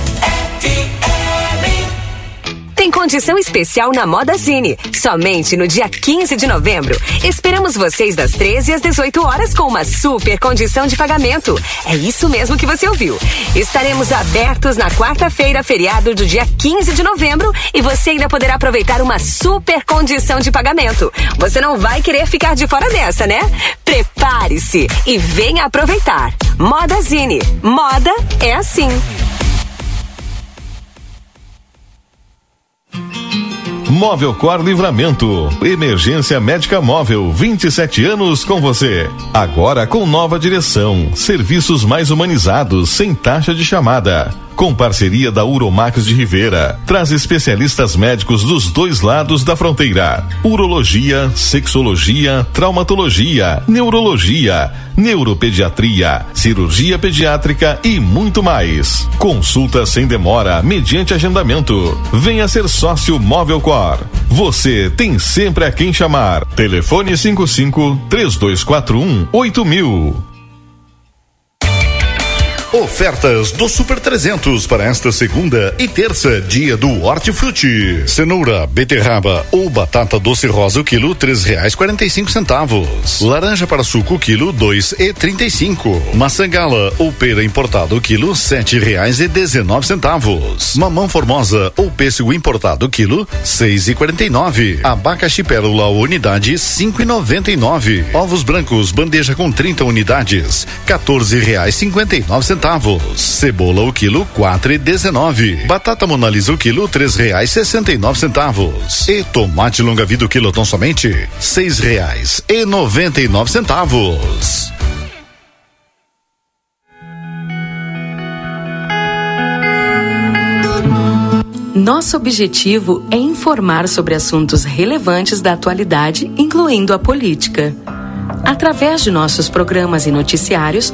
condição especial na Moda Zine. Somente no dia 15 de novembro. Esperamos vocês das 13 às 18 horas com uma super condição de pagamento. É isso mesmo que você ouviu. Estaremos abertos na quarta-feira, feriado do dia 15 de novembro, e você ainda poderá aproveitar uma super condição de pagamento. Você não vai querer ficar de fora dessa, né? Prepare-se e venha aproveitar. Moda Zine. Moda é assim. Móvel Cor Livramento. Emergência médica móvel. 27 anos com você. Agora com nova direção. Serviços mais humanizados, sem taxa de chamada com parceria da Uromax de Rivera. Traz especialistas médicos dos dois lados da fronteira: urologia, sexologia, traumatologia, neurologia, neuropediatria, cirurgia pediátrica e muito mais. Consulta sem demora, mediante agendamento. Venha ser sócio Móvel Cor. Você tem sempre a quem chamar. Telefone 55 3241 8000. Ofertas do Super 300 para esta segunda e terça, dia do Hortifruti. Cenoura, beterraba ou batata doce rosa o quilo três reais quarenta e cinco centavos. Laranja para suco quilo dois e trinta e cinco. Maçã gala ou pera importado quilo sete reais e dezenove centavos. Mamão formosa ou pêssego importado quilo seis e quarenta e nove. Abacaxi pérola unidade cinco e noventa e nove. Ovos brancos bandeja com 30 unidades quatorze reais cinquenta e nove centavos centavos. Cebola o quilo quatro e dezenove. Batata monalisa o quilo três reais sessenta e nove centavos. E tomate longa vida o quilo tão somente seis reais e noventa e nove centavos. Nosso objetivo é informar sobre assuntos relevantes da atualidade, incluindo a política. Através de nossos programas e noticiários,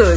O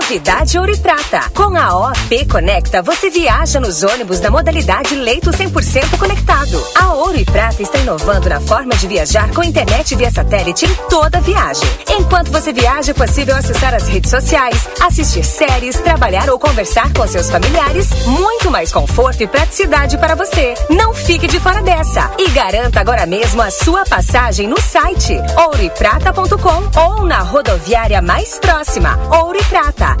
Novidade Ouro e Prata. Com a OP Conecta, você viaja nos ônibus da modalidade leito 100% conectado. A Ouro e Prata está inovando na forma de viajar com internet via satélite em toda viagem. Enquanto você viaja, é possível acessar as redes sociais, assistir séries, trabalhar ou conversar com seus familiares. Muito mais conforto e praticidade para você. Não fique de fora dessa e garanta agora mesmo a sua passagem no site ouroeprata.com ou na rodoviária mais próxima. Ouro e Prata.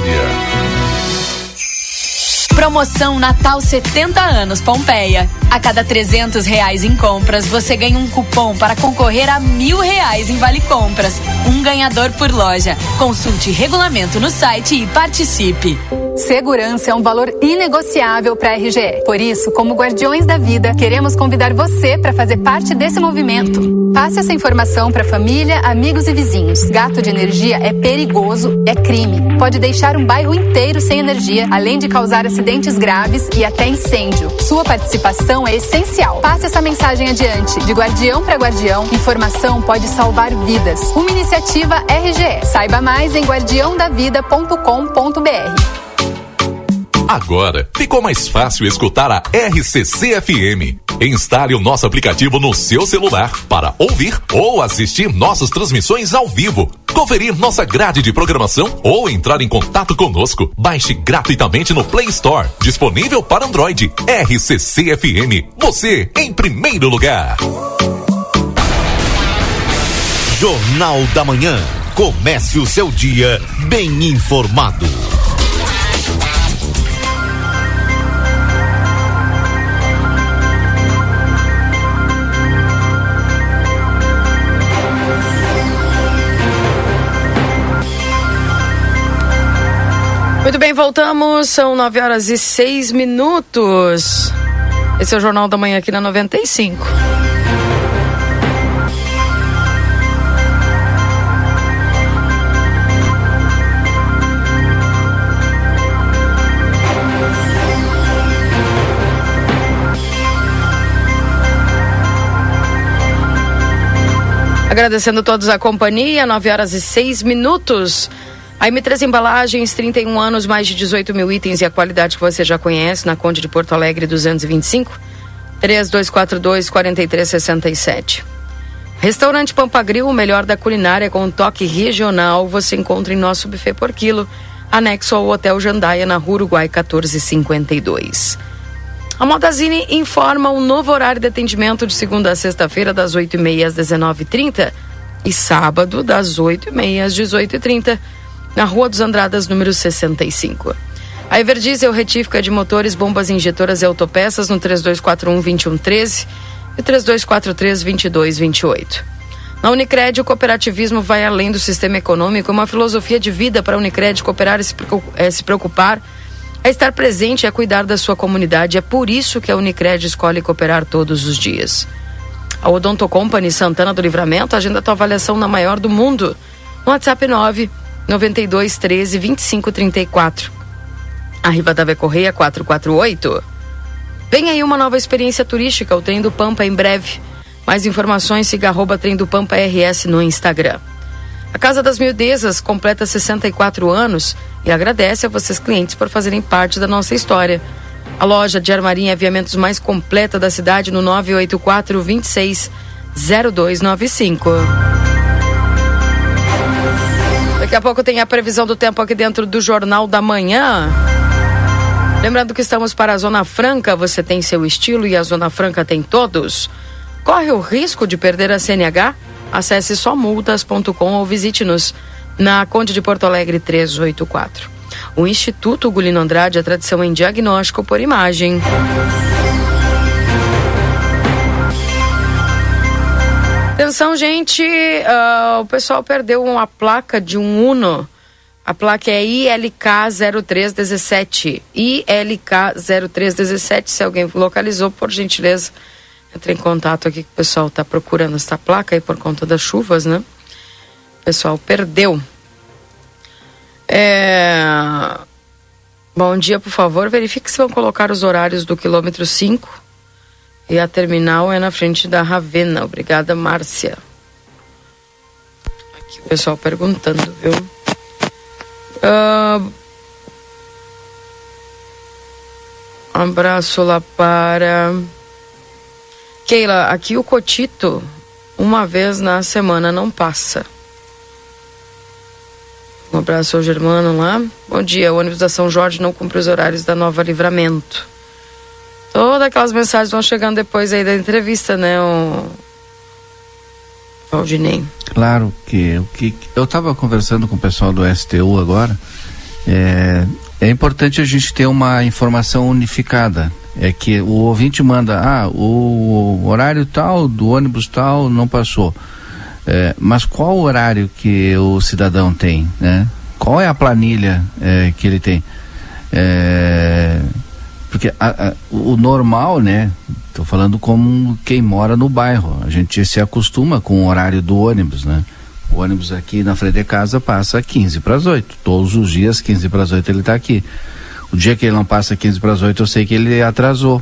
Promoção Natal 70 anos Pompeia. A cada 300 reais em compras, você ganha um cupom para concorrer a mil reais em vale compras. Um ganhador por loja. Consulte regulamento no site e participe. Segurança é um valor inegociável para a RGE. Por isso, como Guardiões da Vida, queremos convidar você para fazer parte desse movimento. Passe essa informação para família, amigos e vizinhos. Gato de energia é perigoso, é crime. Pode deixar um bairro inteiro sem energia, além de causar acidentes graves e até incêndio. Sua participação é essencial. Passe essa mensagem adiante. De guardião para guardião, informação pode salvar vidas. Uma iniciativa RGE. Saiba mais em guardiãodavida.com.br. Agora ficou mais fácil escutar a RCC FM. Instale o nosso aplicativo no seu celular para ouvir ou assistir nossas transmissões ao vivo, conferir nossa grade de programação ou entrar em contato conosco. Baixe gratuitamente no Play Store, disponível para Android. RCC FM, você em primeiro lugar. Jornal da Manhã. Comece o seu dia bem informado. Bem, voltamos. São 9 horas e 6 minutos. Esse é o Jornal da Manhã aqui na 95. Agradecendo a todos a companhia, 9 horas e 6 minutos. A M3 Embalagens, 31 anos, mais de 18 mil itens e a qualidade que você já conhece, na Conde de Porto Alegre 225, 3242 4367. Restaurante Pampagril, o melhor da culinária com um toque regional, você encontra em nosso buffet por quilo, anexo ao Hotel Jandaia, na Rua Uruguai 1452. A Modazine informa um novo horário de atendimento de segunda a sexta-feira, das 8h30 às 19h30 e sábado, das 8h30 às 18h30 na Rua dos Andradas, número 65. A Everdiesel retífica de motores, bombas injetoras e autopeças no 3241-2113 e 3243-2228. Na Unicred, o cooperativismo vai além do sistema econômico, uma filosofia de vida para a Unicred cooperar e se é, preocupar, é estar presente e é cuidar da sua comunidade. É por isso que a Unicred escolhe cooperar todos os dias. A Odonto Company Santana do Livramento agenda a tua avaliação na maior do mundo. WhatsApp 9 92 13 25 34. A Rivadavia Correia 448. Vem aí uma nova experiência turística, o Trem do Pampa em breve. Mais informações, siga arroba Trem do Pampa RS no Instagram. A Casa das Mildezas completa 64 anos e agradece a vocês clientes por fazerem parte da nossa história. A loja de armaria e aviamentos mais completa da cidade no 984 26 0295. Daqui a pouco tem a previsão do tempo aqui dentro do Jornal da Manhã. Lembrando que estamos para a Zona Franca, você tem seu estilo e a Zona Franca tem todos. Corre o risco de perder a CNH? Acesse somultas.com ou visite-nos na Conde de Porto Alegre 384. O Instituto Gulino Andrade, a tradição em diagnóstico por imagem. Atenção, gente, uh, o pessoal perdeu uma placa de um Uno. A placa é ILK 0317. ILK 0317. Se alguém localizou, por gentileza, entre em contato aqui que o pessoal está procurando essa placa aí por conta das chuvas, né? O pessoal perdeu. É... Bom dia, por favor. Verifique se vão colocar os horários do quilômetro 5 e a terminal é na frente da Ravena. Obrigada, Márcia. Aqui o pessoal perguntando, viu? Uh, abraço lá para. Keila, aqui o Cotito, uma vez na semana, não passa. Um abraço ao Germano lá. Bom dia, o ônibus da São Jorge não cumpre os horários da Nova Livramento. Todas aquelas mensagens vão chegando depois aí da entrevista, né, o Valdinei? Claro que o que eu estava conversando com o pessoal do STU agora. É, é importante a gente ter uma informação unificada. É que o ouvinte manda, ah, o horário tal do ônibus tal não passou. É, mas qual o horário que o cidadão tem, né? Qual é a planilha é, que ele tem? É, porque a, a, o normal, né? Estou falando como quem mora no bairro. A gente se acostuma com o horário do ônibus, né? O ônibus aqui na frente de casa passa 15 para as 8. Todos os dias, 15 para as 8, ele está aqui. O dia que ele não passa 15 para as 8, eu sei que ele atrasou.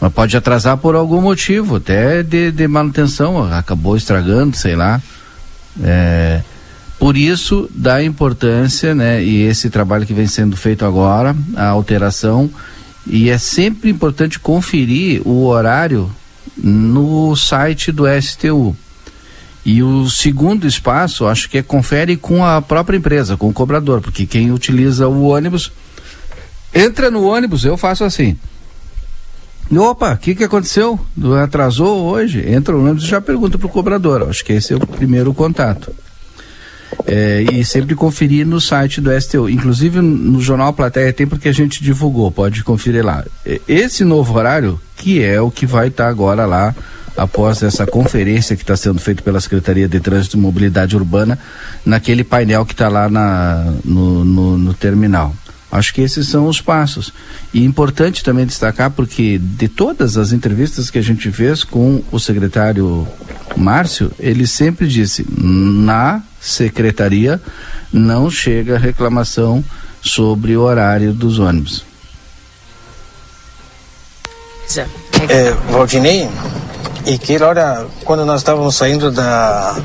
Mas pode atrasar por algum motivo, até de, de manutenção, acabou estragando, sei lá. É, Por isso, da importância, né, e esse trabalho que vem sendo feito agora, a alteração, e é sempre importante conferir o horário no site do STU. E o segundo espaço, acho que é confere com a própria empresa, com o cobrador, porque quem utiliza o ônibus entra no ônibus, eu faço assim. Opa, o que, que aconteceu? Atrasou hoje? Entra no ônibus e já pergunta para o cobrador. Acho que esse é o primeiro contato. É, e sempre conferir no site do STU. Inclusive no Jornal Plateia tem porque a gente divulgou, pode conferir lá. Esse novo horário, que é o que vai estar tá agora lá após essa conferência que está sendo feita pela Secretaria de Trânsito e Mobilidade Urbana, naquele painel que está lá na, no, no, no terminal. Acho que esses são os passos. E importante também destacar, porque de todas as entrevistas que a gente fez com o secretário Márcio, ele sempre disse: na secretaria não chega reclamação sobre o horário dos ônibus. É, Valdinei, e que hora, quando nós estávamos saindo da,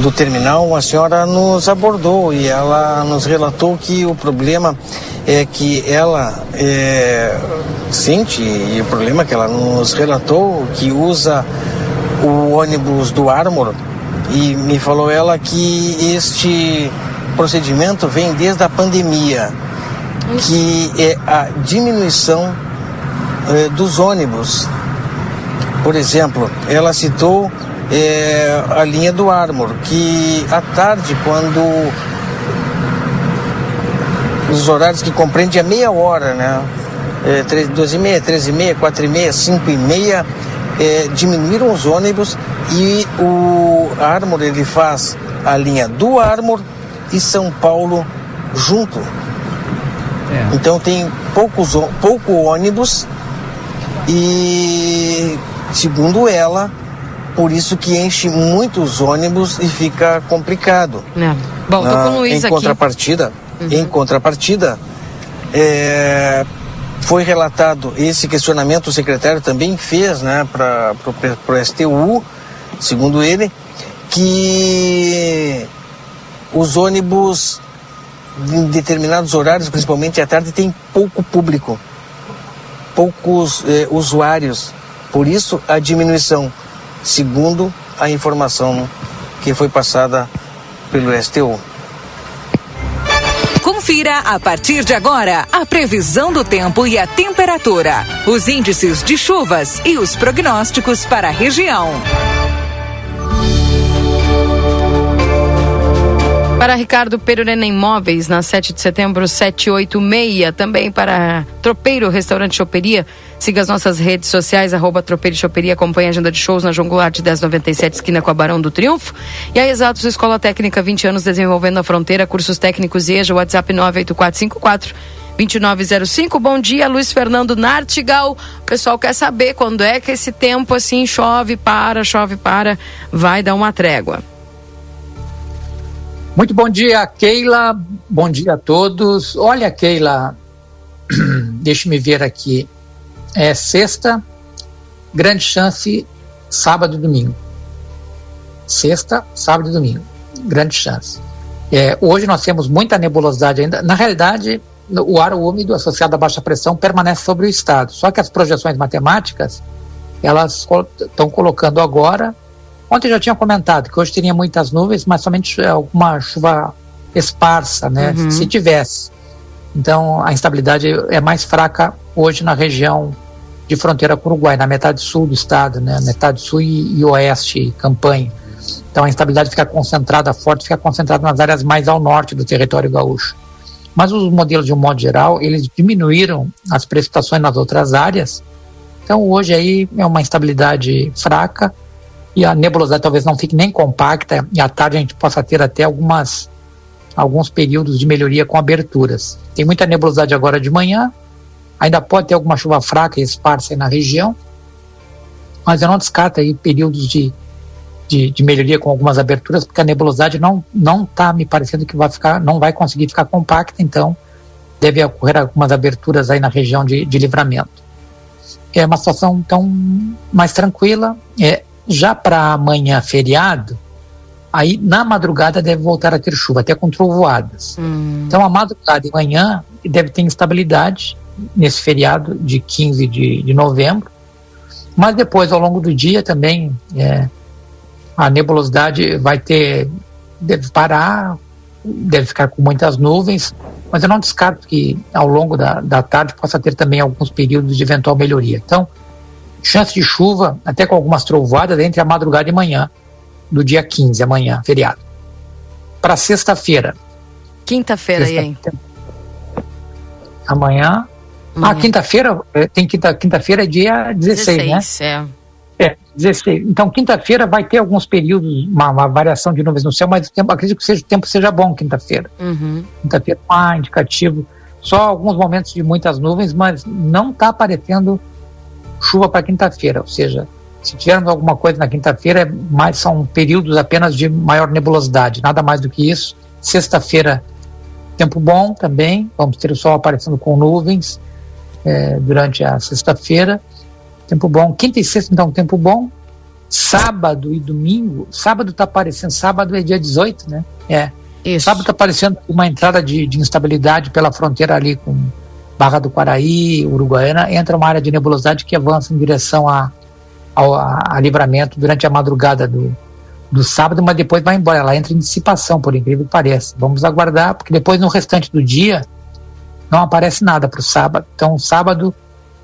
do terminal, a senhora nos abordou e ela nos relatou que o problema é que ela é, sente, e o problema que ela nos relatou, que usa o ônibus do Armor, e me falou ela que este procedimento vem desde a pandemia, que é a diminuição é, dos ônibus. Por exemplo, ela citou é, a linha do Armor, que à tarde, quando os horários que compreende a meia hora, né? É, 12 e meia, 13 e meia, 4 e meia, 5 e meia, é, diminuíram os ônibus e o Armor ele faz a linha do Armor e São Paulo junto. É. Então tem poucos, pouco ônibus e segundo ela, por isso que enche muitos ônibus e fica complicado. É. Bom, tô com o Luiz em aqui. Contrapartida, uhum. Em contrapartida, é, foi relatado esse questionamento, o secretário também fez né, para o STU, segundo ele, que os ônibus em determinados horários, principalmente à tarde, tem pouco público, poucos eh, usuários. Por isso a diminuição, segundo a informação que foi passada pelo STU. Confira a partir de agora a previsão do tempo e a temperatura, os índices de chuvas e os prognósticos para a região. Para Ricardo Perurena Imóveis, na 7 de setembro, 786. Também para Tropeiro Restaurante Choperia. Siga as nossas redes sociais, arroba Tropeiro Choperia. Acompanhe a agenda de shows na João Goulart de 1097, esquina com a Barão do Triunfo. E a Exatos Escola Técnica, 20 anos desenvolvendo a fronteira. Cursos técnicos e EJA, WhatsApp 98454 2905. Bom dia, Luiz Fernando Nartigal. O pessoal quer saber quando é que esse tempo assim chove, para, chove, para, vai dar uma trégua. Muito bom dia, Keila. Bom dia a todos. Olha, Keila, deixe-me ver aqui. É sexta, grande chance, sábado e domingo. Sexta, sábado e domingo. Grande chance. É, hoje nós temos muita nebulosidade ainda. Na realidade, o ar úmido associado à baixa pressão permanece sobre o estado. Só que as projeções matemáticas elas estão colocando agora Ontem já tinha comentado que hoje teria muitas nuvens, mas somente alguma chuva esparsa, né? Uhum. Se tivesse. Então a instabilidade é mais fraca hoje na região de fronteira com o Uruguai, na metade sul do estado, né? Metade sul e, e oeste, campanha. Então a instabilidade fica concentrada, forte, fica concentrada nas áreas mais ao norte do território gaúcho. Mas os modelos, de um modo geral, eles diminuíram as precipitações nas outras áreas. Então hoje aí é uma instabilidade fraca e a nebulosidade talvez não fique nem compacta e à tarde a gente possa ter até algumas alguns períodos de melhoria com aberturas. Tem muita nebulosidade agora de manhã, ainda pode ter alguma chuva fraca e esparsa na região, mas eu não descarto aí períodos de, de, de, melhoria com algumas aberturas, porque a nebulosidade não não está me parecendo que vai ficar, não vai conseguir ficar compacta, então deve ocorrer algumas aberturas aí na região de, de livramento. É uma situação então mais tranquila. É, já para amanhã, feriado, Aí na madrugada deve voltar a ter chuva, até com trovoadas. Hum. Então a madrugada e manhã deve ter instabilidade nesse feriado de 15 de, de novembro. Mas depois, ao longo do dia, também é, a nebulosidade vai ter. deve parar, deve ficar com muitas nuvens, mas eu não descarto que ao longo da, da tarde possa ter também alguns períodos de eventual melhoria. Então, chance de chuva, até com algumas trovoadas, entre a madrugada e manhã do dia 15, amanhã, feriado. Para sexta-feira. Quinta-feira, e aí? Amanhã. Ah, quinta-feira, é, tem quinta, quinta-feira é dia 16, 16 né? é. É, 16. Então, quinta-feira vai ter alguns períodos, uma, uma variação de nuvens no céu, mas o tempo, acredito que seja, o tempo seja bom quinta-feira. Uhum. Quinta-feira, ah, indicativo. Só alguns momentos de muitas nuvens, mas não está aparecendo chuva para quinta-feira. Ou seja, se tivermos alguma coisa na quinta-feira, é mais são períodos apenas de maior nebulosidade, nada mais do que isso. Sexta-feira, tempo bom também, vamos ter o sol aparecendo com nuvens é, durante a sexta-feira. Tempo bom. Quinta e sexta, então, tempo bom. Sábado e domingo, sábado está aparecendo, sábado é dia 18, né? É. Isso. Sábado está aparecendo uma entrada de, de instabilidade pela fronteira ali com Barra do Quaraí, Uruguaiana, entra uma área de nebulosidade que avança em direção a, ao, a, a livramento durante a madrugada do, do sábado, mas depois vai embora. Ela entra em dissipação, por incrível que pareça. Vamos aguardar, porque depois no restante do dia não aparece nada para o sábado. Então, sábado,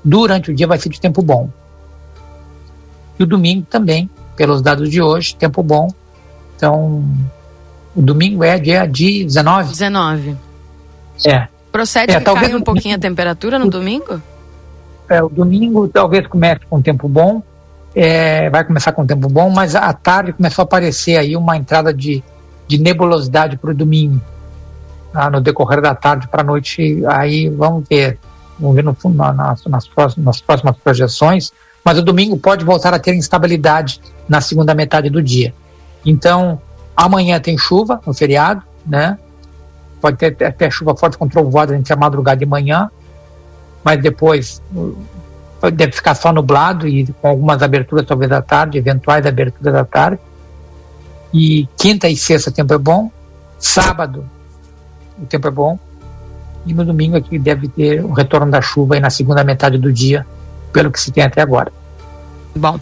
durante o dia, vai ser de tempo bom. E o domingo também, pelos dados de hoje, tempo bom. Então, o domingo é dia de 19? 19. É. Procede É, que talvez caia um pouquinho a temperatura no domingo? É, o domingo talvez comece com tempo bom, é, vai começar com tempo bom, mas à tarde começou a aparecer aí uma entrada de, de nebulosidade para o domingo. Ah, no decorrer da tarde para a noite, aí vamos ver, vamos ver no, na- nas, nas, próximas, nas próximas projeções, mas o domingo pode voltar a ter instabilidade na segunda metade do dia. Então, amanhã tem chuva no feriado, né? Pode ter até chuva forte com trovoada entre a madrugada e manhã, mas depois uh, deve ficar só nublado e com algumas aberturas talvez da tarde, eventuais aberturas da tarde. E quinta e sexta o tempo é bom, sábado o tempo é bom, e no domingo aqui deve ter o retorno da chuva aí na segunda metade do dia, pelo que se tem até agora. Bom.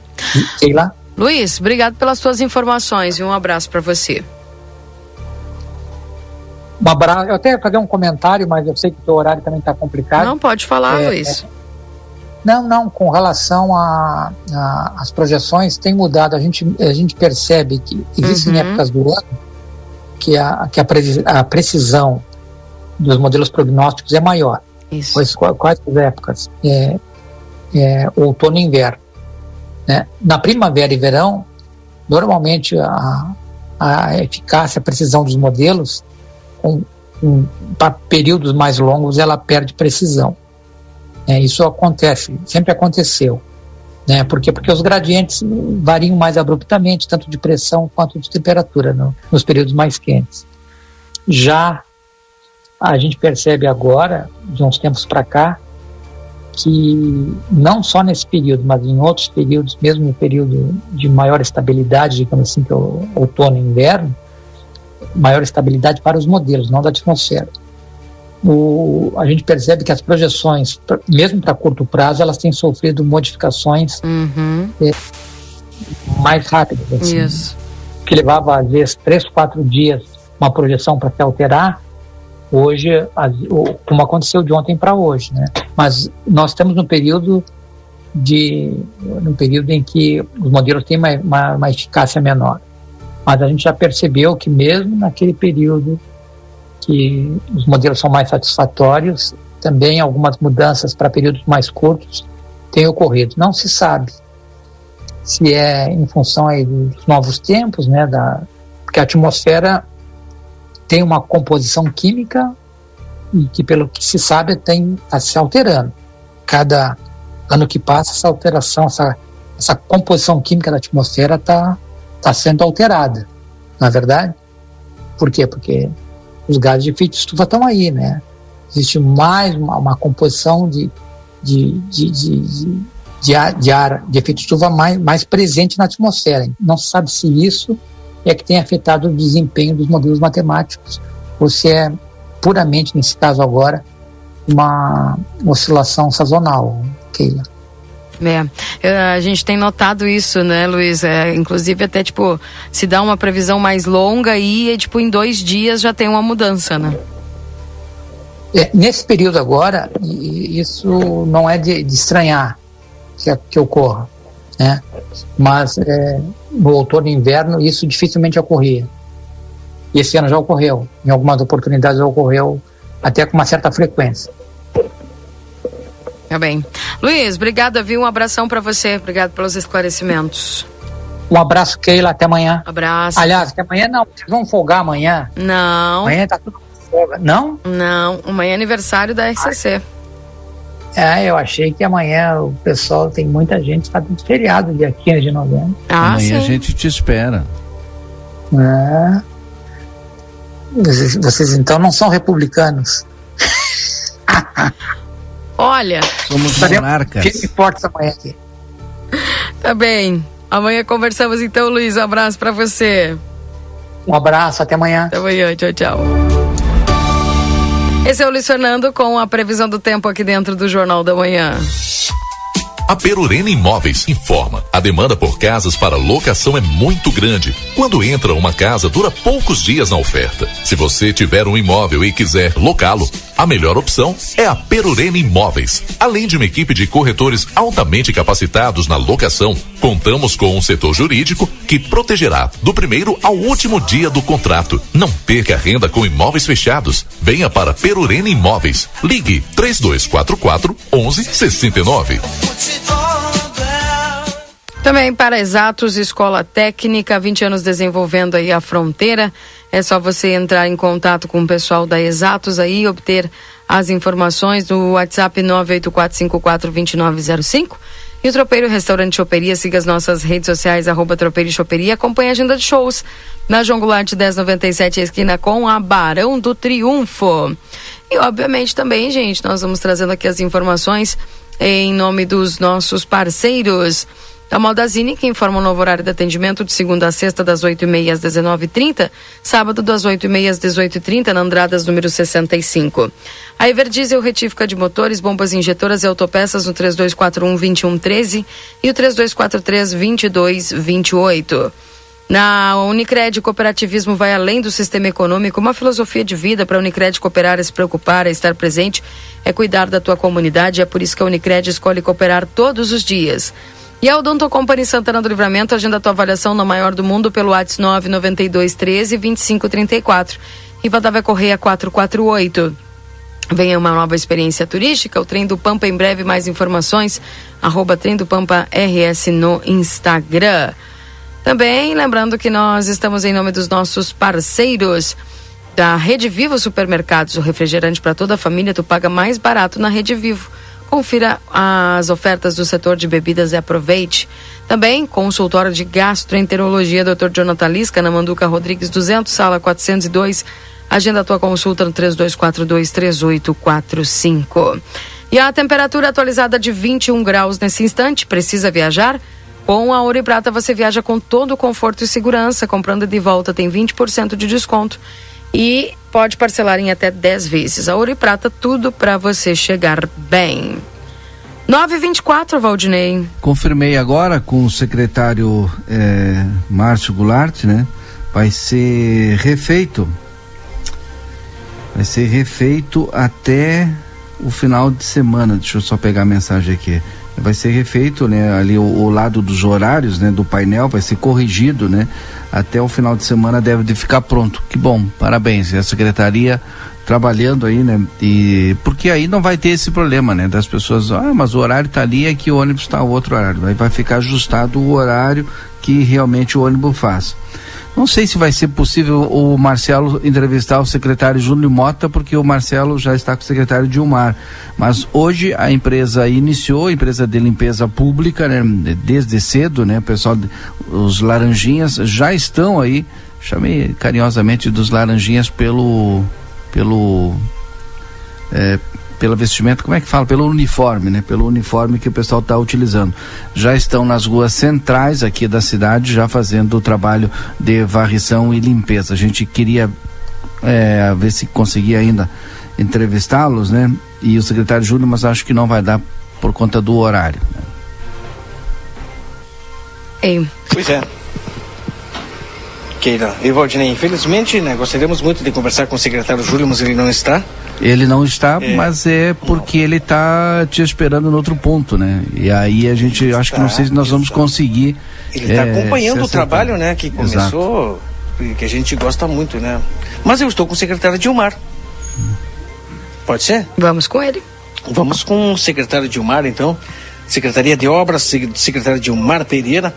Sei lá. Luiz, obrigado pelas suas informações e um abraço para você. Um abraço. Eu até fazer um comentário, mas eu sei que o teu horário também está complicado. Não pode falar, É, Luiz. Não, não, com relação às projeções, tem mudado. A gente, a gente percebe que existem Uhum. épocas do ano que, a, que a, presi- a precisão dos modelos prognósticos é maior. Isso. Quais, quais, as épocas? É, é, outono e inverno. Né? Na primavera e verão, normalmente a, a eficácia, a precisão dos modelos, para períodos mais longos, ela perde precisão. É, isso acontece, sempre aconteceu. Né? Por quê? Porque os gradientes variam mais abruptamente, tanto de pressão quanto de temperatura, no- nos períodos mais quentes. Já a gente percebe agora, de uns tempos para cá, que não só nesse período, mas em outros períodos, mesmo no período de maior estabilidade, digamos assim, que é o outono e inverno, maior estabilidade para os modelos, não da atmosfera. O, a gente percebe que as projeções, mesmo para curto prazo, elas têm sofrido modificações Uhum. eh, mais rápidas. assim. Isso. Que levava, às vezes, três, quatro dias uma projeção para se alterar, hoje, as- o- como aconteceu de ontem para hoje. Né? Mas nós estamos no período de no período em que os modelos têm uma, uma, uma eficácia menor. Mas a gente já percebeu que mesmo naquele período que os modelos são mais satisfatórios, também algumas mudanças para períodos mais curtos têm ocorrido. Não se sabe se é em função dos novos tempos, né, da, porque a atmosfera tem uma composição química e que pelo que se sabe está se alterando. Cada ano que passa essa alteração, essa, essa composição química da atmosfera está tá sendo alterada, na verdade. Por quê? Porque os gases de efeito estufa estão aí, né? Existe mais uma, uma composição de, de, de, de, de, de ar, de ar de efeito estufa mais, mais presente na atmosfera. Não se sabe se isso é que tem afetado o desempenho dos modelos matemáticos, ou se é puramente, nesse caso agora, uma oscilação sazonal, Keila. É, a gente tem notado isso, né, Luiz? É, inclusive até tipo se dá uma previsão mais longa e tipo em dois dias já tem uma mudança, né? É, nesse período agora, isso não é de, de estranhar que, que, ocorra, né? Mas é, no outono e inverno isso dificilmente ocorria. E esse ano já ocorreu, em algumas oportunidades já ocorreu até com uma certa frequência. Tá bem. Luiz, obrigada, viu? Um abração para você. Obrigado pelos esclarecimentos. Um abraço, Keila. Até amanhã. Abraço. Aliás, até amanhã não. Vocês vão folgar amanhã? Não. Amanhã tá tudo folga. Não? Não. Amanhã é aniversário da RCC. É, eu achei que amanhã o pessoal tem muita gente fazendo feriado dia 15 de novembro. Ah, amanhã sim. a gente te espera. É. Vocês, vocês então não são republicanos. Olha. Somos monarcas. Que importa amanhã aqui. Tá bem. Amanhã conversamos então, Luiz. Um abraço para você. Um abraço, até amanhã. Até amanhã, tchau, tchau. Esse é o Luiz Fernando com a previsão do tempo aqui dentro do Jornal da Manhã. A Perurena Imóveis informa: a demanda por casas para locação é muito grande. Quando entra uma casa, dura poucos dias na oferta. Se você tiver um imóvel e quiser locá-lo, a melhor opção é a Perurena Imóveis. Além de uma equipe de corretores altamente capacitados na locação, contamos com um setor jurídico que protegerá do primeiro ao último dia do contrato. Não perca renda com imóveis fechados. Venha para Perurena Imóveis. Ligue 3244 1169. Também para Exatos, Escola Técnica, 20 anos desenvolvendo aí a fronteira. É só você entrar em contato com o pessoal da Exatos aí e obter as informações no WhatsApp 984542905. E o Tropeiro Restaurante Choperia, siga as nossas redes sociais, arroba Tropeiro Choperia, acompanhe a agenda de shows na João Goulart 1097, esquina com a Barão do Triunfo. E obviamente também, gente, nós vamos trazendo aqui as informações em nome dos nossos parceiros. A Maldazine, que informa o novo horário de atendimento de segunda a sexta, das 8h30 às 19h30, sábado das 8h30 às 18h30, na Andradas, número 65. A Everdiesel retífica de motores, bombas injetoras e autopeças no 3241-2113 e o 3243-2228. Na Unicred, cooperativismo vai além do sistema econômico, uma filosofia de vida para a Unicred cooperar, é se preocupar, é estar presente, é cuidar da tua comunidade, é por isso que a Unicred escolhe cooperar todos os dias. E a Odonto Company Santana do Livramento agenda a tua avaliação no maior do mundo pelo WhatsApp 992 13 2534. Rivadavia Correia 448. Venha uma nova experiência turística, o Trem do Pampa em breve, mais informações, arroba Trem do Pampa RS no Instagram. Também lembrando que nós estamos em nome dos nossos parceiros da Rede Vivo Supermercados, o refrigerante para toda a família, tu paga mais barato na Rede Vivo. Confira as ofertas do setor de bebidas e aproveite. Também consultório de gastroenterologia, Dr. Jonathan Lisca, na Manduca Rodrigues 200, sala 402. Agenda a tua consulta no 32423845. E a temperatura atualizada de 21 graus nesse instante. Precisa viajar? Com a Ouro e Prata você viaja com todo o conforto e segurança. Comprando de volta tem 20% de desconto e pode parcelar em até 10 vezes. A Ouro e Prata, tudo para você chegar bem. 924, Valdinei. Confirmei agora com o secretário é, Márcio Goulart, né? Vai ser refeito. Vai ser refeito até o final de semana. Deixa eu só pegar a mensagem aqui vai ser refeito, né? Ali o, o, lado dos horários, né? Do painel vai ser corrigido, né? Até o final de semana deve de ficar pronto. Que bom, parabéns. E a secretaria trabalhando aí, né? E porque aí não vai ter esse problema, né? Das pessoas, ah, mas o horário tá ali, é que o ônibus está outro horário. Aí vai ficar ajustado o horário que realmente o ônibus faz. Não sei se vai ser possível o Marcelo entrevistar o secretário Júnior Mota, porque o Marcelo já está com o secretário Dilmar. Mas hoje a empresa iniciou, a empresa de limpeza pública, né, desde cedo, né? O pessoal, os laranjinhas já estão aí, chamei carinhosamente dos laranjinhas pelo, pelo, é, pela vestimenta, como é que fala? Pelo uniforme, né? Pelo uniforme que o pessoal está utilizando. Já estão nas ruas centrais aqui da cidade, já fazendo o trabalho de varrição e limpeza. A gente queria é, ver se conseguia ainda entrevistá-los, né? E o secretário Júlio, mas acho que não vai dar por conta do horário. Né? Ei. Pois é. Keila. E Valdinei, infelizmente, né, gostaríamos muito de conversar com o secretário Júlio, mas ele não está. Ele não está, é. mas é porque ele está te esperando no outro ponto, né? E aí a gente, acho que não sei se nós vamos conseguir. Ele está é, acompanhando o trabalho, né, que começou, Exato. que a gente gosta muito, né? Mas eu estou com o secretário Dilmar. Pode ser? Vamos com ele. Vamos com o secretário Dilmar, então. Secretaria de Obras, secretário Dilmar Pereira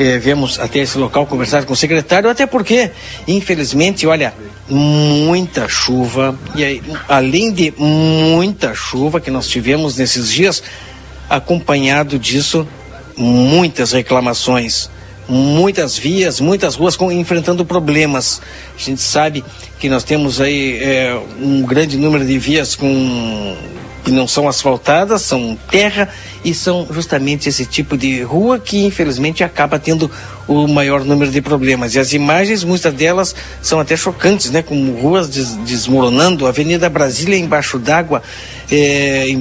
eh, viemos até esse local conversar com o secretário, até porque, infelizmente, olha, muita chuva, e aí, além de muita chuva que nós tivemos nesses dias, acompanhado disso, muitas reclamações, muitas vias, muitas ruas com, enfrentando problemas. A gente sabe que nós temos aí é, um grande número de vias com que não são asfaltadas, são terra e são justamente esse tipo de rua que infelizmente acaba tendo o maior número de problemas. E as imagens, muitas delas são até chocantes, né? Como ruas des desmoronando, Avenida Brasília embaixo d'água, é,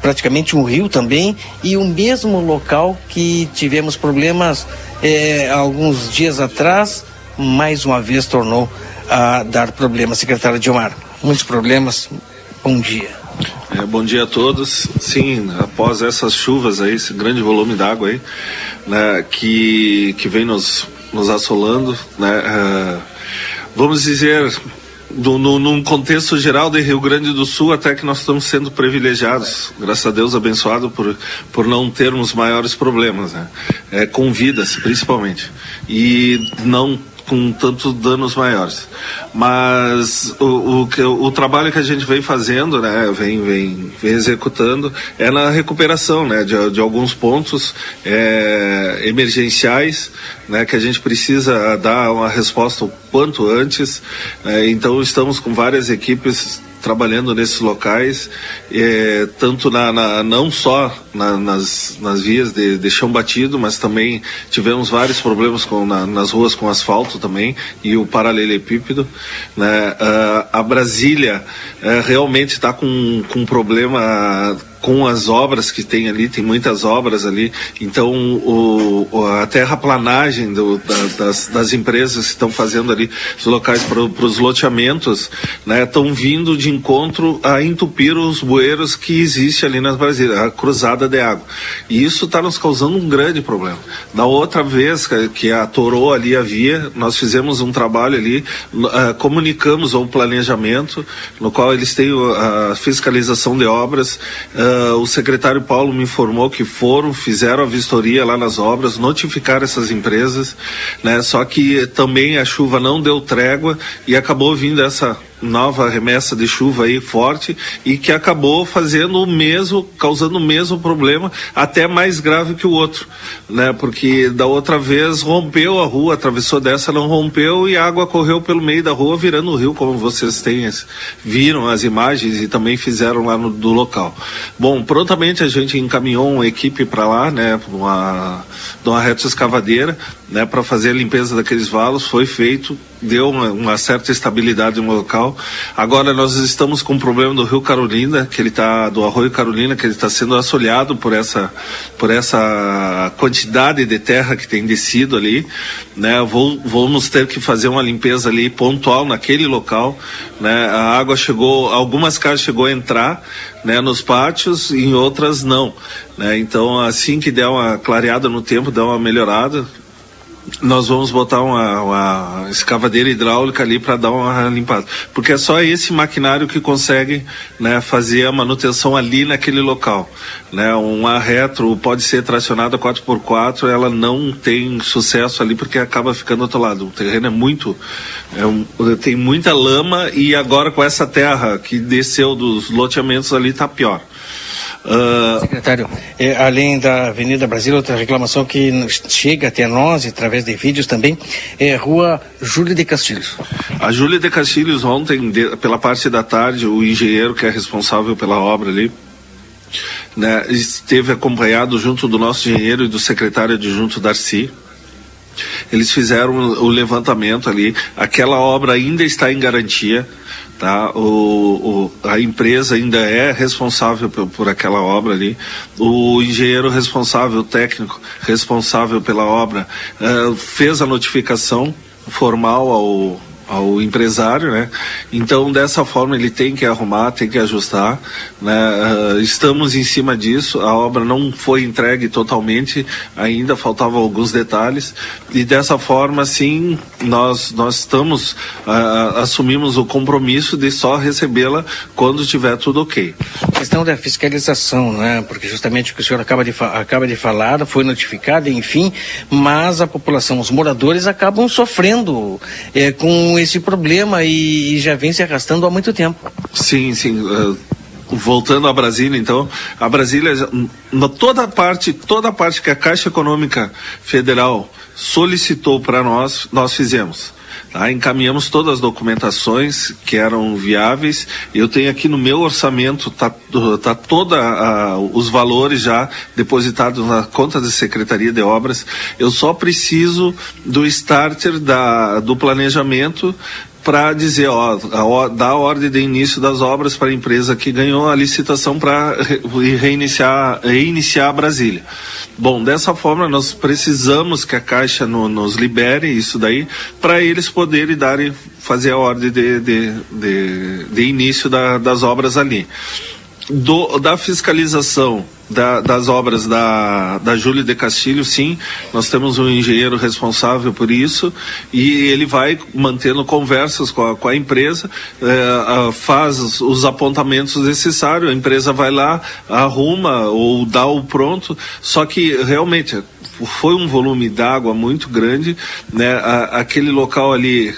praticamente um rio também, e o mesmo local que tivemos problemas é, alguns dias atrás, mais uma vez tornou a dar problemas, secretário Dilmar. Muitos problemas. Bom dia. É, bom dia a todos. Sim, após essas chuvas aí, esse grande volume d'água aí, né, que, que vem nos, nos assolando, né, é, vamos dizer, do, no, num contexto geral de Rio Grande do Sul, até que nós estamos sendo privilegiados, graças a Deus abençoado por, por não termos maiores problemas, né, é, com vidas principalmente, e não com tantos danos maiores. Mas o, o, o, trabalho que a gente vem fazendo, né, vem, vem, vem executando, é na recuperação né, de, de alguns pontos é, emergenciais né, que a gente precisa dar uma resposta o quanto antes. É, então estamos com várias equipes trabalhando nesses locais, é, tanto na, na, não só na, nas, nas vias de, de, chão batido, mas também tivemos vários problemas com, na, nas ruas com asfalto também e o paralelepípedo. Né? Uh, a Brasília uh, realmente está com, com um problema com as obras que tem ali, tem muitas obras ali, então o, a terraplanagem do, da, das, das, empresas que estão fazendo ali os locais para os loteamentos, né, estão vindo de encontro a entupir os bueiros que existe ali nas Brasília, a cruzada de água. E isso está nos causando um grande problema. Da outra vez que, que atorou ali a via, nós fizemos um trabalho ali, uh, comunicamos o planejamento, no qual eles têm a fiscalização de obras, uh, Uh, o secretário Paulo me informou que foram, fizeram a vistoria lá nas obras, notificaram essas empresas, né? Só que também a chuva não deu trégua e acabou vindo essa nova remessa de chuva aí forte e que acabou fazendo o mesmo, causando o mesmo problema, até mais grave que o outro, né? Porque da outra vez rompeu a rua, atravessou dessa, não rompeu e a água correu pelo meio da rua, virando o rio, como vocês têm, viram as imagens e também fizeram lá no do local. Bom, prontamente a gente encaminhou uma equipe para lá, né? Uma, uma reta escavadeira, né? Para fazer a limpeza daqueles valos, foi feito, deu uma, uma certa estabilidade no local Agora nós estamos com um problema do Rio Carolina, que ele está do Arroio Carolina, que ele está sendo assolhado por essa por essa quantidade de terra que tem descido ali, né? Vou, vamos ter que fazer uma limpeza ali pontual naquele local, né? A água chegou, algumas casas chegou a entrar, né, nos pátios, em outras não. Né? Então, assim que der uma clareada no tempo, der uma melhorada, nós vamos botar uma, uma escavadeira hidráulica ali para dar uma limpada. Porque é só esse maquinário que consegue né, fazer a manutenção ali naquele local. Né? Uma retro pode ser tracionada 4x4, ela não tem sucesso ali porque acaba ficando atolado. O terreno é muito. É um, tem muita lama e agora com essa terra que desceu dos loteamentos ali está pior. Uh... Secretário, é, além da Avenida Brasil, outra reclamação que chega até nós, através de vídeos também, é Rua Júlia de Castilhos. A Júlia de Castilhos, ontem, de, pela parte da tarde, o engenheiro que é responsável pela obra ali, né, esteve acompanhado junto do nosso engenheiro e do secretário adjunto Darcy. Eles fizeram o levantamento ali. Aquela obra ainda está em garantia. Tá? O, o, a empresa ainda é responsável por, por, aquela obra ali. O engenheiro responsável, o técnico responsável pela obra, uh, fez a notificação formal ao, ao empresário, né? Então dessa forma ele tem que arrumar, tem que ajustar, né? Uh, estamos em cima disso. A obra não foi entregue totalmente, ainda faltavam alguns detalhes e dessa forma, sim, nós nós estamos uh, assumimos o compromisso de só recebê-la quando tiver tudo ok. A questão da fiscalização, né? Porque justamente o que o senhor acaba de acaba de falar foi notificado, enfim, mas a população, os moradores acabam sofrendo é, com esse problema e, e, já vem se arrastando há muito tempo. Sim, sim. Uh, voltando à Brasília, então, a Brasília, toda a parte, toda a parte que a Caixa Econômica Federal solicitou para nós, nós fizemos. Tá? Encaminhamos todas as documentações que eram viáveis. Eu tenho aqui no meu orçamento, tá, tá toda a, os valores já depositados na conta da Secretaria de Obras. Eu só preciso do starter da, do planejamento para dizer, ó, a, ordem de início das obras para a empresa que ganhou a licitação para reiniciar, reiniciar Brasília. Bom, dessa forma nós precisamos que a Caixa no, nos libere isso daí para eles poderem darem, fazer a ordem de, de, de, de início da, das obras ali. Do, da fiscalização da, das obras da, da Júlio de Castilho, sim, nós temos um engenheiro responsável por isso e ele vai mantendo conversas com a, com a empresa, eh, faz os apontamentos necessários, a empresa vai lá, arruma ou dá o pronto, só que realmente foi um volume d'água muito grande, né? A, aquele local ali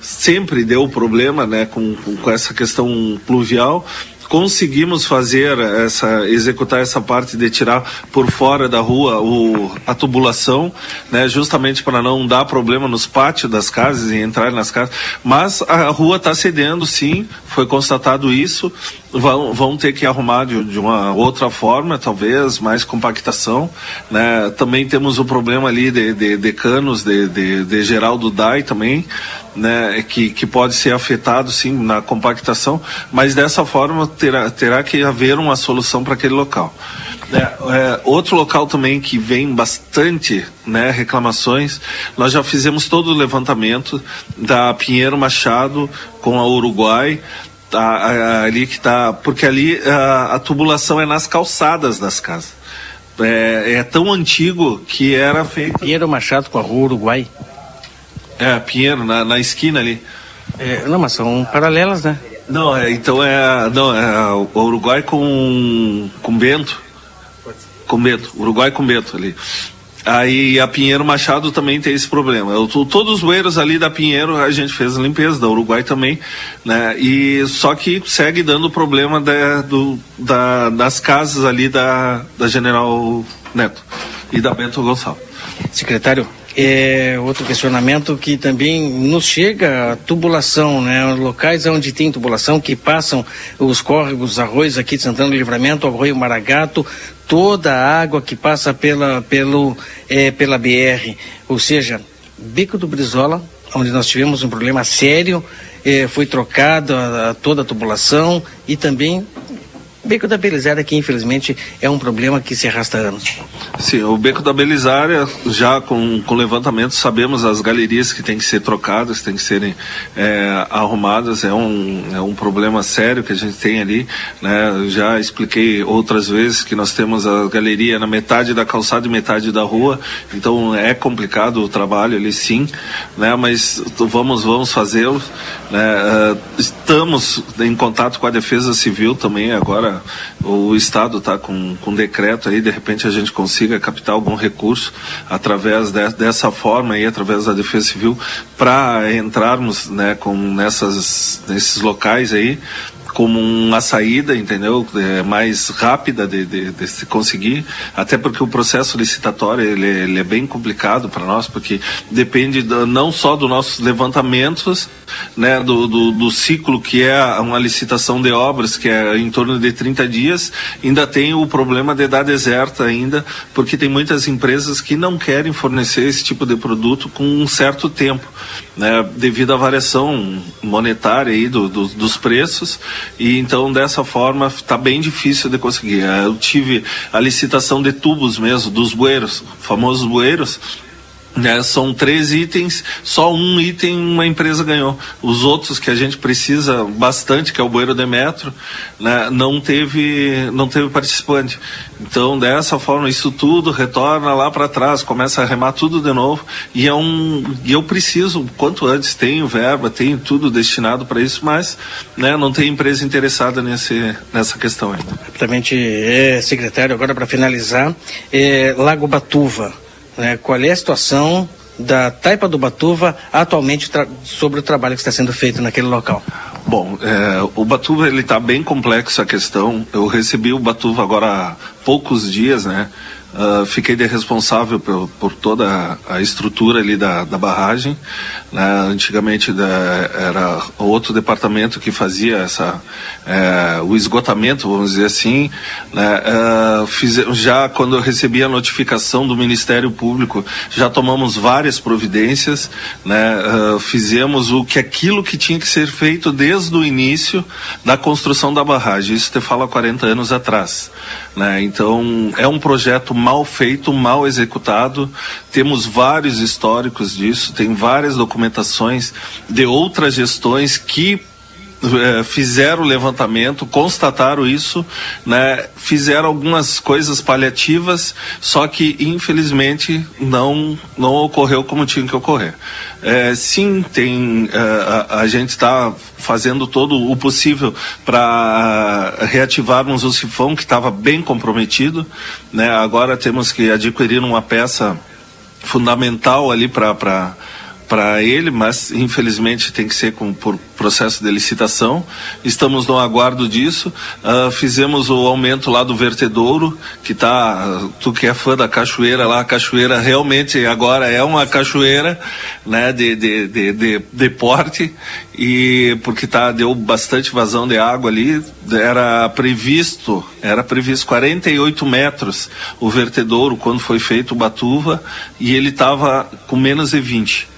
Sempre deu problema né, com, com, essa questão pluvial conseguimos fazer essa executar essa parte de tirar por fora da rua o, a tubulação, né, justamente para não dar problema nos pátios das casas e entrar nas casas. Mas a rua está cedendo, sim, foi constatado isso. Vão, vão ter que arrumar de, de, uma outra forma, talvez, mais compactação. Né? Também temos o problema ali de, de, de canos de, de, de Geraldo Dai também, né? que, que pode ser afetado sim na compactação, mas dessa forma terá, terá que haver uma solução para aquele local. É, é, outro local também que vem bastante né, reclamações, nós já fizemos todo o levantamento da Pinheiro Machado com a Uruguai, tá, ali que está, porque ali a, a, tubulação é nas calçadas das casas. É, é, tão antigo que era feito. Pinheiro Machado com a rua Uruguai. É, Pinheiro, na, na esquina ali. É, não, mas são paralelas, né? Não, é, então é, não, é o Uruguai com, com Bento. Com Bento, Uruguai com Bento ali. Aí a Pinheiro Machado também tem esse problema. Eu, todos os bueiros ali da Pinheiro a gente fez a limpeza, da Uruguai também, né? E só que segue dando problema da, do, da, das casas ali da, da General Neto e da Bento Gonçalves. Secretário, é, outro questionamento que também nos chega a tubulação, né? Locais onde tem tubulação, que passam os córregos, arroios aqui de Santana do Livramento, Arroio Maragato, toda a água que passa pela, pelo, é, pela BR, ou seja, Bico do Brizola, onde nós tivemos um problema sério, é, foi trocado a, a toda a tubulação e também Beco da Belisária, que infelizmente é um problema que se arrasta anos. Sim, o Beco da Belisária, já com, com levantamento, sabemos as galerias que têm que ser trocadas, têm que serem é, arrumadas. É um, é um problema sério que a gente tem ali. Né? Já expliquei outras vezes que nós temos a galeria na metade da calçada e metade da rua, então é complicado o trabalho ali, sim, né? mas vamos, vamos fazê-lo. Né? Estamos em contato com a Defesa Civil também agora o Estado está com, com decreto aí, de repente a gente consiga captar algum recurso através de, dessa forma aí, através da Defesa Civil, para entrarmos né, com nessas, nesses locais aí como uma saída, entendeu? É, mais rápida de, de, de, se conseguir, até porque o processo licitatório ele, ele é bem complicado para nós, porque depende do, não só dos nossos levantamentos, né, do, do, do, ciclo que é uma licitação de obras, que é em torno de 30 dias, ainda tem o problema de dar deserta ainda, porque tem muitas empresas que não querem fornecer esse tipo de produto com um certo tempo, né, devido à variação monetária aí do, do, dos preços e então dessa forma está bem difícil de conseguir. É, eu tive a licitação de tubos mesmo, dos bueiros, famosos bueiros, né, são três itens, só um item uma empresa ganhou. Os outros que a gente precisa bastante, que é o bueiro de metro, né, não teve não teve participante. Então dessa forma isso tudo retorna lá para trás, começa a remar tudo de novo e é um e eu preciso quanto antes tenho verba, tenho tudo destinado para isso, mas né, não tem empresa interessada nesse nessa questão ainda. Rapidamente, é, secretário, agora para finalizar, é, Lago Batuva né, qual é a situação da Taipa do Batuva atualmente sobre o trabalho que está sendo feito naquele local? Bom, é, o Batuva ele está bem complexo a questão. Eu recebi o Batuva agora há poucos dias, né? Uh, fiquei responsável por, por, toda a estrutura ali da, da barragem. Né? Antigamente da, era outro departamento que fazia essa, é, o esgotamento, vamos dizer assim. Né? Uh, fiz, já quando eu recebi a notificação do Ministério Público, já tomamos várias providências, né? Uh, fizemos o que aquilo que tinha que ser feito desde o início da construção da barragem. Isso te fala 40 anos atrás. Né? Então, é um projeto mal feito, mal executado. Temos vários históricos disso, tem várias documentações de outras gestões que fizeram o levantamento, constataram isso, né, fizeram algumas coisas paliativas, só que infelizmente não não ocorreu como tinha que ocorrer. É, sim, tem é, a, a, gente está fazendo todo o possível para reativarmos o sifão que estava bem comprometido, né? Agora temos que adquirir uma peça fundamental ali para para ele, mas infelizmente tem que ser com, por processo de licitação. Estamos no aguardo disso. Uh, fizemos o aumento lá do vertedouro, que tá, tu que é fã da cachoeira lá, a cachoeira realmente agora é uma cachoeira, né, de, de, de, de, de porte, e porque tá, deu bastante vazão de água ali, era previsto, era previsto 48 metros o vertedouro quando foi feito o Batuva, e ele estava com menos de 20.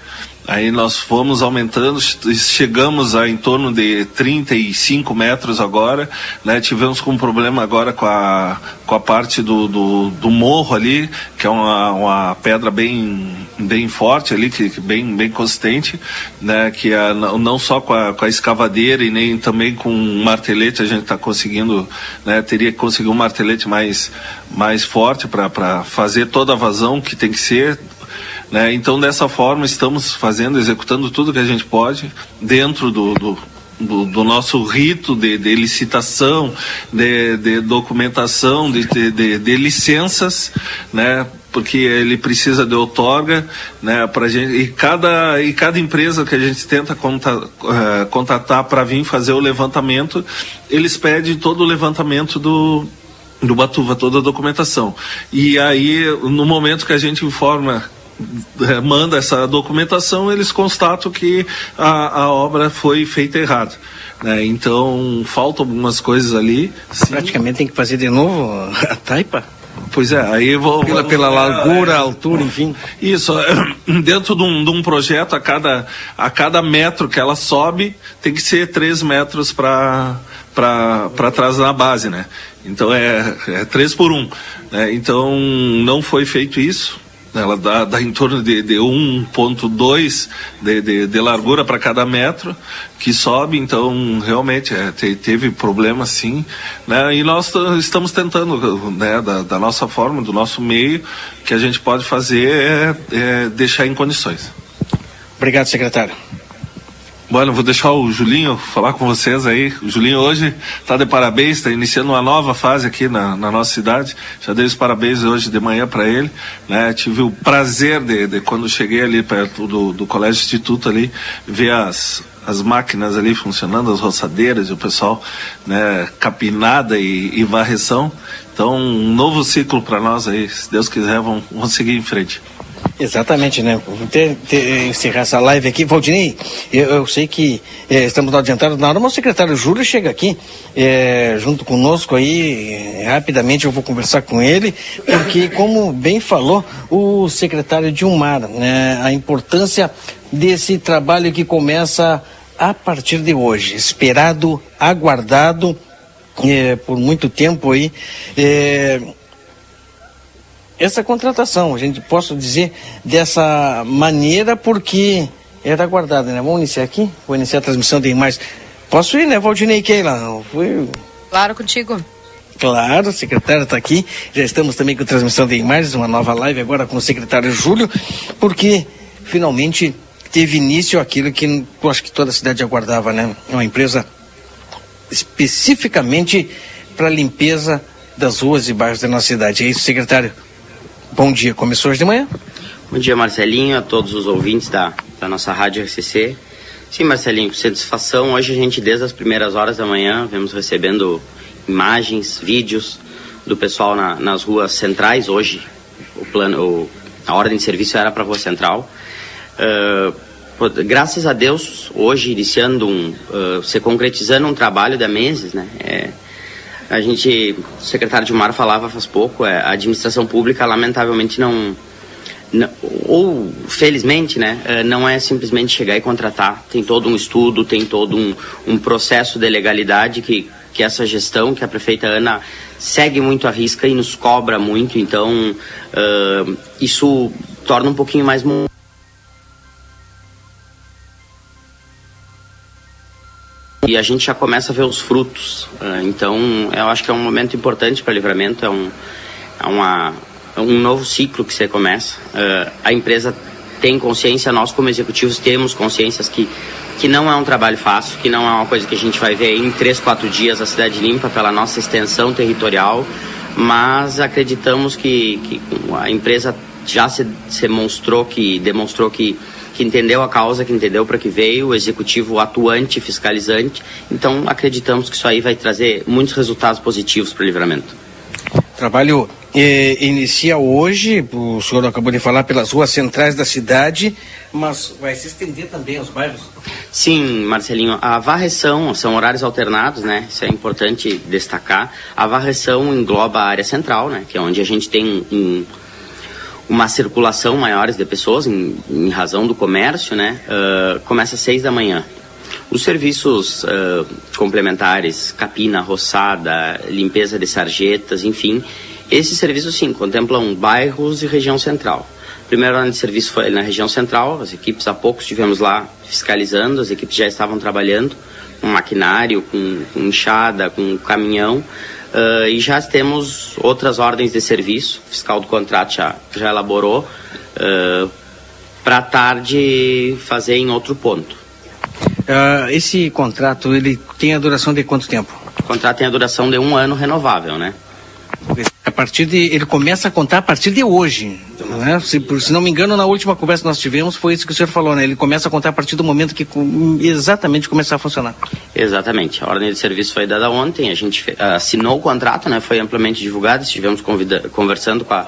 Aí nós fomos aumentando, chegamos a em torno de 35 metros agora, né? Tivemos com um problema agora com a, com a parte do, do, do morro ali, que é uma, uma pedra bem, bem forte ali, que, que bem, bem consistente, né? Que a, não só com a, com a escavadeira e nem também com um martelete a gente está conseguindo, né? Teria que conseguir um martelete mais, mais forte para fazer toda a vazão que tem que ser, né? Então, dessa forma, estamos fazendo, executando tudo que a gente pode dentro do, do, do, do nosso rito de, de licitação, de, de documentação, de, de, licenças, né? porque ele precisa de outorga, né, pra gente, e cada, e cada empresa que a gente tenta conta, uh, contatar para vir fazer o levantamento, eles pedem todo o levantamento do, do Batuva, toda a documentação. E aí, no momento que a gente informa manda essa documentação, eles constatam que a, a obra foi feita errada. Né? Então, faltam algumas coisas ali. Sim. Praticamente tem que fazer de novo a taipa? Pois é, aí vou. Pela, pela largura, altura, enfim. Isso, dentro de um, de um, projeto, a cada, a cada metro que ela sobe, tem que ser 3 metros para trás da base, né? Então é, é 3 por 1. Né? Então não foi feito isso ela dá, dá em torno de, de 1,2 de, de, de, largura para cada metro que sobe, então realmente é, te, teve problema sim. Né? E nós estamos tentando, né, da, da, nossa forma, do nosso meio, que a gente pode fazer é, é deixar em condições. Obrigado, secretário. Bueno, vou deixar o Julinho falar com vocês aí. O Julinho hoje está de parabéns, está iniciando uma nova fase aqui na, na, nossa cidade. Já dei os parabéns hoje de manhã para ele. Né? Tive o prazer de, de, quando cheguei ali perto do, do Colégio Instituto ali, ver as, as máquinas ali funcionando, as roçadeiras o pessoal, né, capinada e, e varreção. Então, um novo ciclo para nós aí. Se Deus quiser, vamos, vamos seguir em frente. Exatamente, né? Ter, ter, encerrar essa live aqui. Valdinei, eu, eu sei que é, estamos adiantados na hora, mas o secretário Júlio chega aqui é, junto conosco aí. rapidamente eu vou conversar com ele, porque, como bem falou o secretário Dilmar, né, a importância desse trabalho que começa a partir de hoje, esperado, aguardado é, por muito tempo aí. É, essa contratação, a gente posso dizer dessa maneira porque era aguardada, né? Vamos iniciar aqui? Vou iniciar a transmissão de imagens. Posso ir, né, Valdinei Keila? Fui... Claro, contigo. Claro, o secretário está aqui. Já estamos também com transmissão de imagens, uma nova live agora com o secretário Júlio, porque finalmente teve início aquilo que eu acho que toda a cidade aguardava, né? Uma empresa especificamente para limpeza das ruas e bairros da nossa cidade. É isso, secretário? Bom dia, começou hoje de manhã? Bom dia, Marcelinho, a todos os ouvintes da, da nossa rádio RCC. Sim, Marcelinho, com satisfação. Hoje a gente, desde as primeiras horas da manhã, vemos recebendo imagens, vídeos do pessoal na, nas ruas centrais. Hoje, o plano, o, a ordem de serviço era para a rua central. Uh, graças a Deus, hoje, iniciando um, uh, se concretizando um trabalho de meses, né? É, a gente, o secretário Dilmar falava faz pouco, é, a administração pública lamentavelmente não, não, ou felizmente, né, é, não é simplesmente chegar e contratar. Tem todo um estudo, tem todo um, um processo de legalidade que, que essa gestão, que a prefeita Ana segue muito a risca e nos cobra muito. Então, uh, isso torna um pouquinho mais e a gente já começa a ver os frutos. Ah, então, eu acho que é um momento importante para Livramento, é um, é, uma, é um novo ciclo que você começa. Ah, a empresa tem consciência, nós como executivos temos consciências que, que não é um trabalho fácil, que não é uma coisa que a gente vai ver em três, quatro dias a cidade limpa pela nossa extensão territorial, mas acreditamos que, que a empresa já se, se demonstrou que demonstrou que que entendeu a causa, que entendeu para que veio, o executivo atuante, fiscalizante. Então, acreditamos que isso aí vai trazer muitos resultados positivos para o livramento. Trabalho eh, inicia hoje, o senhor acabou de falar, pelas ruas centrais da cidade, mas vai se estender também aos bairros? Sim, Marcelinho. A varreção, são horários alternados, né? Isso é importante destacar. A varreção engloba a área central, né? Que é onde a gente tem um uma circulação maiores de pessoas em, em razão do comércio, né? Uh, começa às seis da manhã. Os serviços uh, complementares, capina, roçada, limpeza de sarjetas, enfim, esses serviços sim contemplam bairros e região central. Primeiro ano de serviço foi na região central, as equipes há pouco estivemos lá fiscalizando, as equipes já estavam trabalhando com maquinário, com, com enxada, com caminhão. Uh, e já temos outras ordens de serviço, o fiscal do contrato já, já elaborou, uh, para tarde fazer em outro ponto. Uh, esse contrato, ele tem a duração de quanto tempo? O contrato tem a duração de um ano renovável, né? Partir de. Ele começa a contar a partir de hoje. Né? Se, se não me engano, na última conversa que nós tivemos, foi isso que o senhor falou, né? Ele começa a contar a partir do momento que exatamente começar a funcionar. Exatamente. A ordem de serviço foi dada ontem, a gente assinou o contrato, né? Foi amplamente divulgado, estivemos convida, conversando com a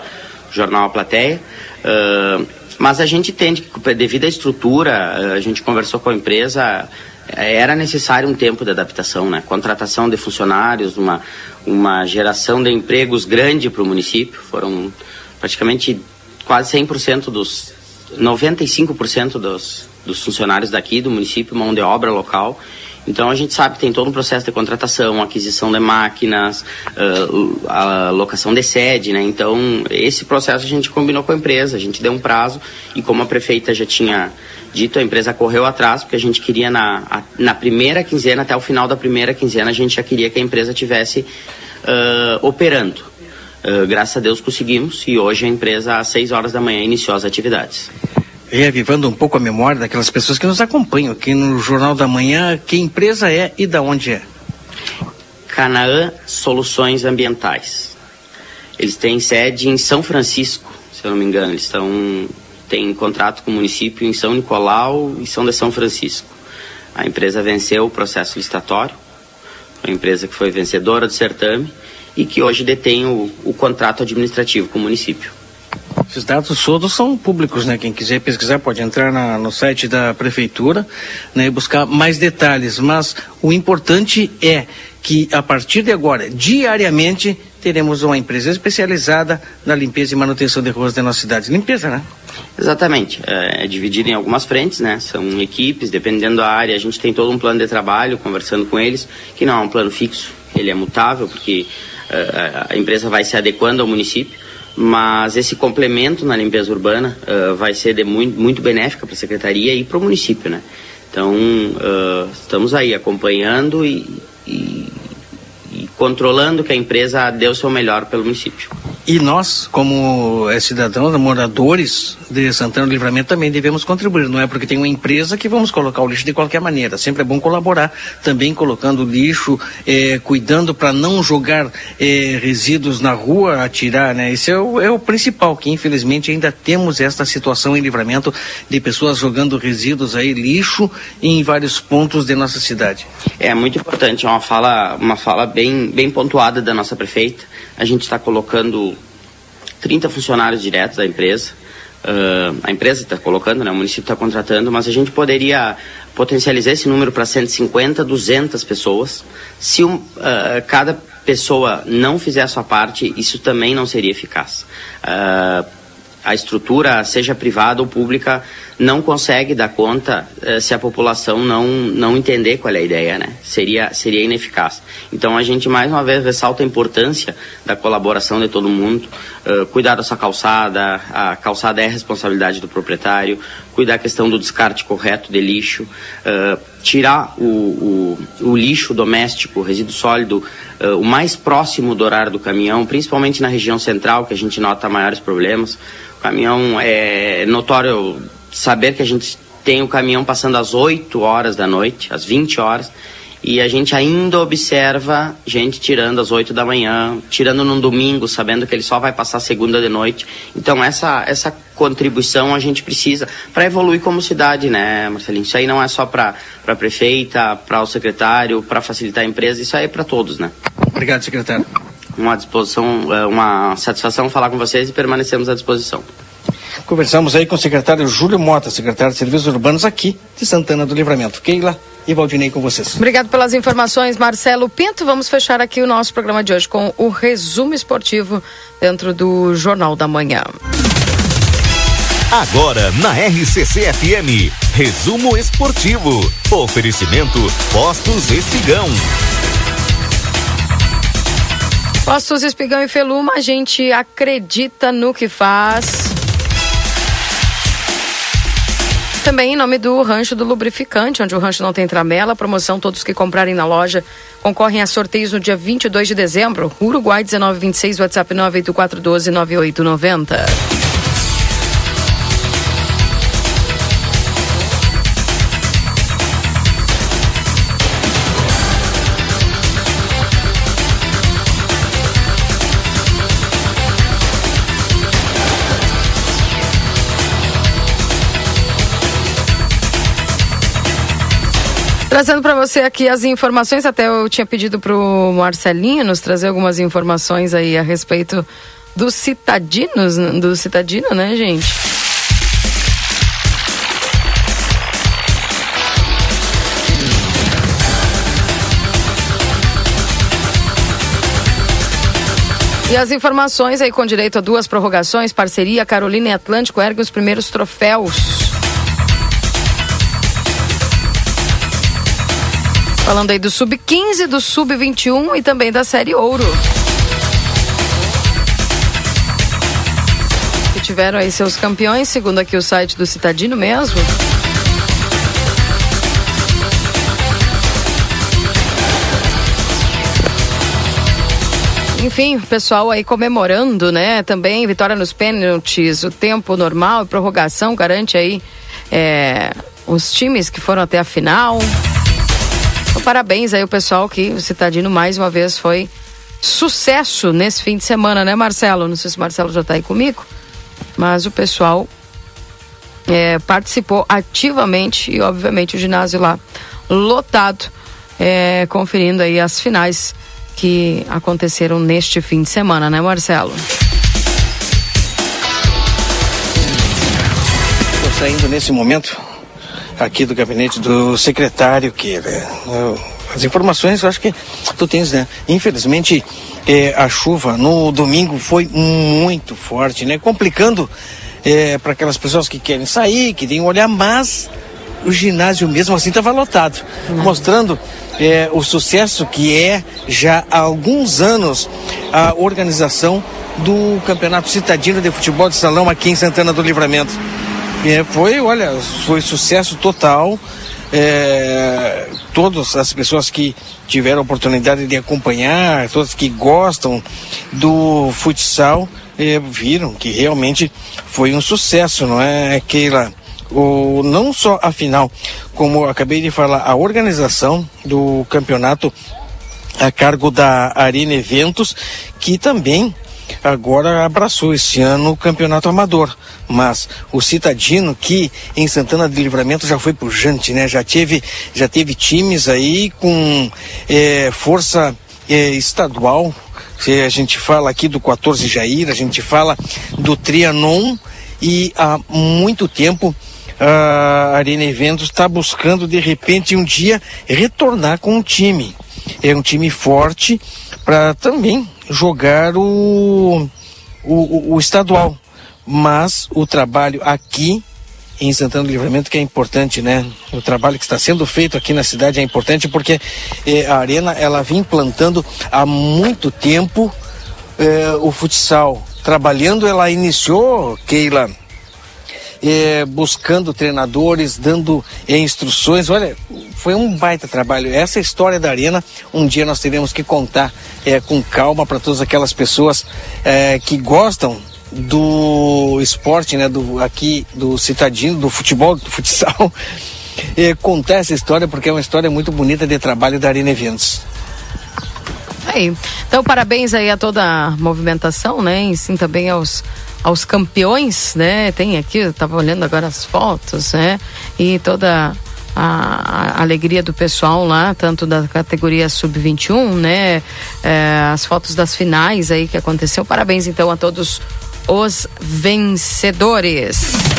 jornal A Plateia. Uh, mas a gente entende que, devido à estrutura, a gente conversou com a empresa, era necessário um tempo de adaptação, né? Contratação de funcionários, uma, uma geração de empregos grande para o município. Foram praticamente quase 100% dos 95% dos, dos funcionários daqui do município, mão de obra local. Então a gente sabe que tem todo um processo de contratação, aquisição de máquinas, uh, a locação de sede, né? Então esse processo a gente combinou com a empresa, a gente deu um prazo e como a prefeita já tinha dito, a empresa correu atrás porque a gente queria na, a, na primeira quinzena, até o final da primeira quinzena, a gente já queria que a empresa tivesse uh, operando. Uh, graças a Deus conseguimos e hoje a empresa às 6 horas da manhã iniciou as atividades. Reavivando um pouco a memória daquelas pessoas que nos acompanham aqui no Jornal da Manhã, que empresa é e da onde é? Canaã Soluções Ambientais. Eles têm sede em São Francisco, se eu não me engano. Eles estão têm contrato com o município em São Nicolau e São de São Francisco. A empresa venceu o processo licitatório, uma empresa que foi vencedora do certame e que hoje detém o, o contrato administrativo com o município. Esses dados todos são públicos, né? Quem quiser pesquisar pode entrar na, no site da prefeitura né, e buscar mais detalhes. Mas o importante é que a partir de agora, diariamente, teremos uma empresa especializada na limpeza e manutenção de ruas da nossa cidade. Limpeza, né? Exatamente. É, é dividido em algumas frentes, né? São equipes, dependendo da área, a gente tem todo um plano de trabalho, conversando com eles, que não é um plano fixo, ele é mutável, porque uh, a empresa vai se adequando ao município mas esse complemento na limpeza urbana uh, vai ser de muito, muito benéfica para a secretaria e para o município, né? Então uh, estamos aí acompanhando e, e, e, controlando que a empresa dê o seu melhor pelo município. E nós, como é, cidadãos, moradores de Santana do Livramento, também devemos contribuir. Não é porque tem uma empresa que vamos colocar o lixo de qualquer maneira. Sempre é bom colaborar, também colocando lixo, é, cuidando para não jogar é, resíduos na rua, atirar, né? Esse é o, é o principal, que infelizmente ainda temos esta situação em Livramento de pessoas jogando resíduos aí, lixo, em vários pontos de nossa cidade. É muito importante, é uma fala, uma fala bem, bem pontuada da nossa prefeita a gente está colocando 30 funcionários diretos da empresa. Uh, a empresa está colocando, né, o município está contratando, mas a gente poderia potencializar esse número para 150, 200 pessoas. Se um, uh, cada pessoa não fizer a sua parte, isso também não seria eficaz. Uh, a estrutura, seja privada ou pública, não consegue dar conta eh, se a população não, não entender qual é a ideia, né? Seria, seria ineficaz. Então a gente mais uma vez ressalta a importância da colaboração de todo mundo, uh, cuidar da sua calçada, a calçada é responsabilidade do proprietário, cuidar da questão do descarte correto de lixo, uh, tirar o, o, o, lixo doméstico, o resíduo sólido, o mais próximo do horário do caminhão, principalmente na região central, que a gente nota maiores problemas caminhão é notório saber que a gente tem o caminhão passando às 8 horas da noite, às 20 horas, e a gente ainda observa gente tirando às 8 da manhã, tirando num domingo, sabendo que ele só vai passar segunda de noite. Então essa essa contribuição a gente precisa para evoluir como cidade, né, Marcelinho? Isso aí não é só para para prefeita, para o secretário, para facilitar a empresa, isso aí é para todos, né? Obrigado, secretário uma disposição, é, uma satisfação falar com vocês e permanecemos à disposição. Conversamos aí com o secretário Júlio Mota, secretário de Serviços Urbanos aqui de Santana do Livramento. Keila e Valdinei com vocês. Obrigado pelas informações, Marcelo Pinto. Vamos fechar aqui o nosso programa de hoje com o resumo esportivo dentro do Jornal da Manhã. Agora na RCC FM, resumo esportivo. Oferecimento Postos Espigão. Postos Espigão e Feluma, a gente acredita no que faz. Também em nome do Rancho do Lubrificante, onde o rancho não tem tramela. Promoção: todos que comprarem na loja concorrem a sorteios no dia 22 de dezembro. Uruguai 1926, WhatsApp 98412 Trazendo para você aqui as informações, até eu tinha pedido para o Marcelinho nos trazer algumas informações aí a respeito dos citadinos, do citadino, né, gente? E as informações aí com direito a duas prorrogações, parceria Carolina e Atlântico ergue os primeiros troféus. Falando aí do Sub-15, do Sub-21 e também da Série Ouro. Que tiveram aí seus campeões, segundo aqui o site do Citadino mesmo. Enfim, o pessoal aí comemorando, né? Também vitória nos pênaltis, o tempo normal e prorrogação garante aí é, os times que foram até a final. Então, parabéns aí o pessoal que o Citadino mais uma vez foi sucesso nesse fim de semana, né, Marcelo? Não sei se o Marcelo já está aí comigo, mas o pessoal é, participou ativamente e, obviamente, o ginásio lá lotado, é, conferindo aí as finais que aconteceram neste fim de semana, né, Marcelo? Estou saindo nesse momento aqui do gabinete do secretário que as informações eu acho que tu tens, né? Infelizmente é, a chuva no domingo foi muito forte, né? Complicando é, para aquelas pessoas que querem sair, que querem olhar, mas o ginásio mesmo assim estava lotado, uhum. mostrando é, o sucesso que é já há alguns anos a organização do Campeonato Citadino de Futebol de Salão aqui em Santana do Livramento. É, foi, olha, foi sucesso total. É, todas as pessoas que tiveram oportunidade de acompanhar, todas que gostam do futsal, é, viram que realmente foi um sucesso, não é, Keila? o, não só a final, como acabei de falar, a organização do campeonato a cargo da Arena Eventos, que também agora abraçou esse ano o campeonato amador. Mas o Citadino, que em Santana de Livramento já foi pujante, né? Já teve, já teve times aí com é, força é, estadual. A gente fala aqui do 14 Jair, a gente fala do Trianon e há muito tempo a Arena Eventos está buscando de repente um dia retornar com um time. É um time forte para também jogar o, o, o, estadual. Mas o trabalho aqui em Santana do Livramento que é importante, né? O trabalho que está sendo feito aqui na cidade é importante porque eh, a Arena ela vem plantando há muito tempo eh, o futsal. Trabalhando, ela iniciou, Keila, é, buscando treinadores, dando é, instruções. Olha, foi um baita trabalho. Essa história da Arena, um dia nós teremos que contar é, com calma para todas aquelas pessoas é, que gostam do esporte, né, do aqui do citadino, do futebol, do futsal. É, contar essa história porque é uma história muito bonita de trabalho da Arena Eventos. Aí. Então, parabéns aí a toda a movimentação, né? E sim também aos aos campeões, né? Tem aqui, eu tava olhando agora as fotos, né? E toda a, a alegria do pessoal lá, tanto da categoria sub-21, né? É, as fotos das finais aí que aconteceu. Parabéns então a todos os vencedores.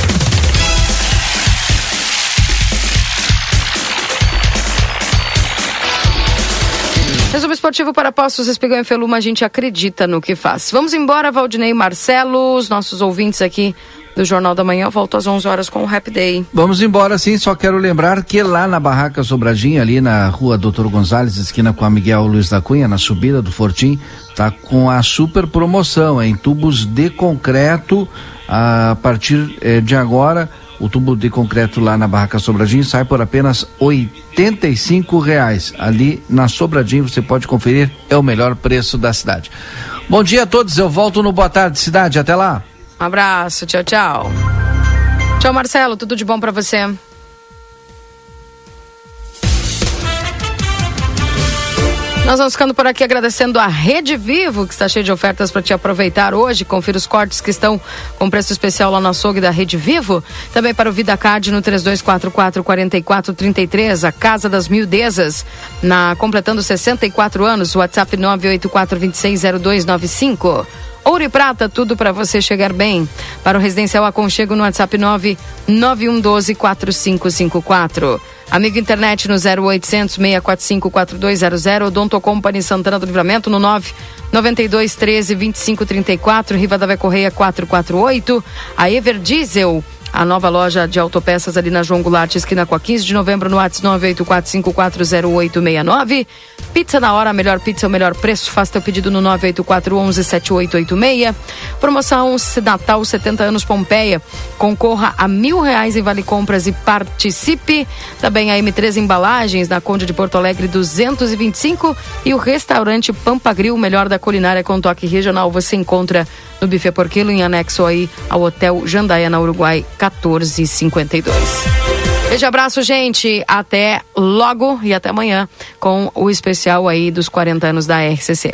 Resumo esportivo para Postos Espigão e Feluma, a gente acredita no que faz. Vamos embora, Valdinei Marcelo, os nossos ouvintes aqui do Jornal da Manhã. volto às 11 horas com o Rap Day. Vamos embora, sim. Só quero lembrar que lá na Barraca Sobradinha, ali na rua Doutor Gonzalez, esquina com a Miguel Luiz da Cunha, na subida do Fortim, tá com a super promoção em tubos de concreto a partir eh, de agora o tubo de concreto lá na Barraca Sobradinho sai por apenas R$ reais. Ali na Sobradinho você pode conferir, é o melhor preço da cidade. Bom dia a todos, eu volto no Boa Tarde Cidade, até lá. Um abraço, tchau, tchau. Tchau, Marcelo, tudo de bom para você. Nós vamos ficando por aqui agradecendo a Rede Vivo, que está cheia de ofertas para te aproveitar hoje. Confira os cortes que estão com preço especial lá no açougue da Rede Vivo. Também para o VidaCard no 3244-4433, a Casa das Mildezas, na completando 64 anos, WhatsApp 984260295. Ouro e Prata, tudo para você chegar bem. Para o Residencial Aconchego no WhatsApp 99112 4554. Amigo internet no 0800 645 4200, Odonto Company Santana do Livramento no 9 92 13 25 34, Rivadavia Correia 448. A Ever Diesel, a nova loja de autopeças ali na João Goulart, esquina com a 15 de novembro, no WhatsApp 984540869. Pizza na hora, melhor pizza, o melhor preço. Faça teu pedido no 984117886. Promoção Natal 70 anos Pompeia. Concorra a mil reais em vale compras e participe. Também a M3 Embalagens, na Conde de Porto Alegre 225. E o restaurante Pampa Grill, melhor da culinária com toque regional. Você encontra no Buffet por quilo, em anexo aí ao Hotel Jandaia, na Uruguai, 1452. Beijo, abraço, gente. Até logo e até amanhã com o especial aí dos 40 anos da RCC.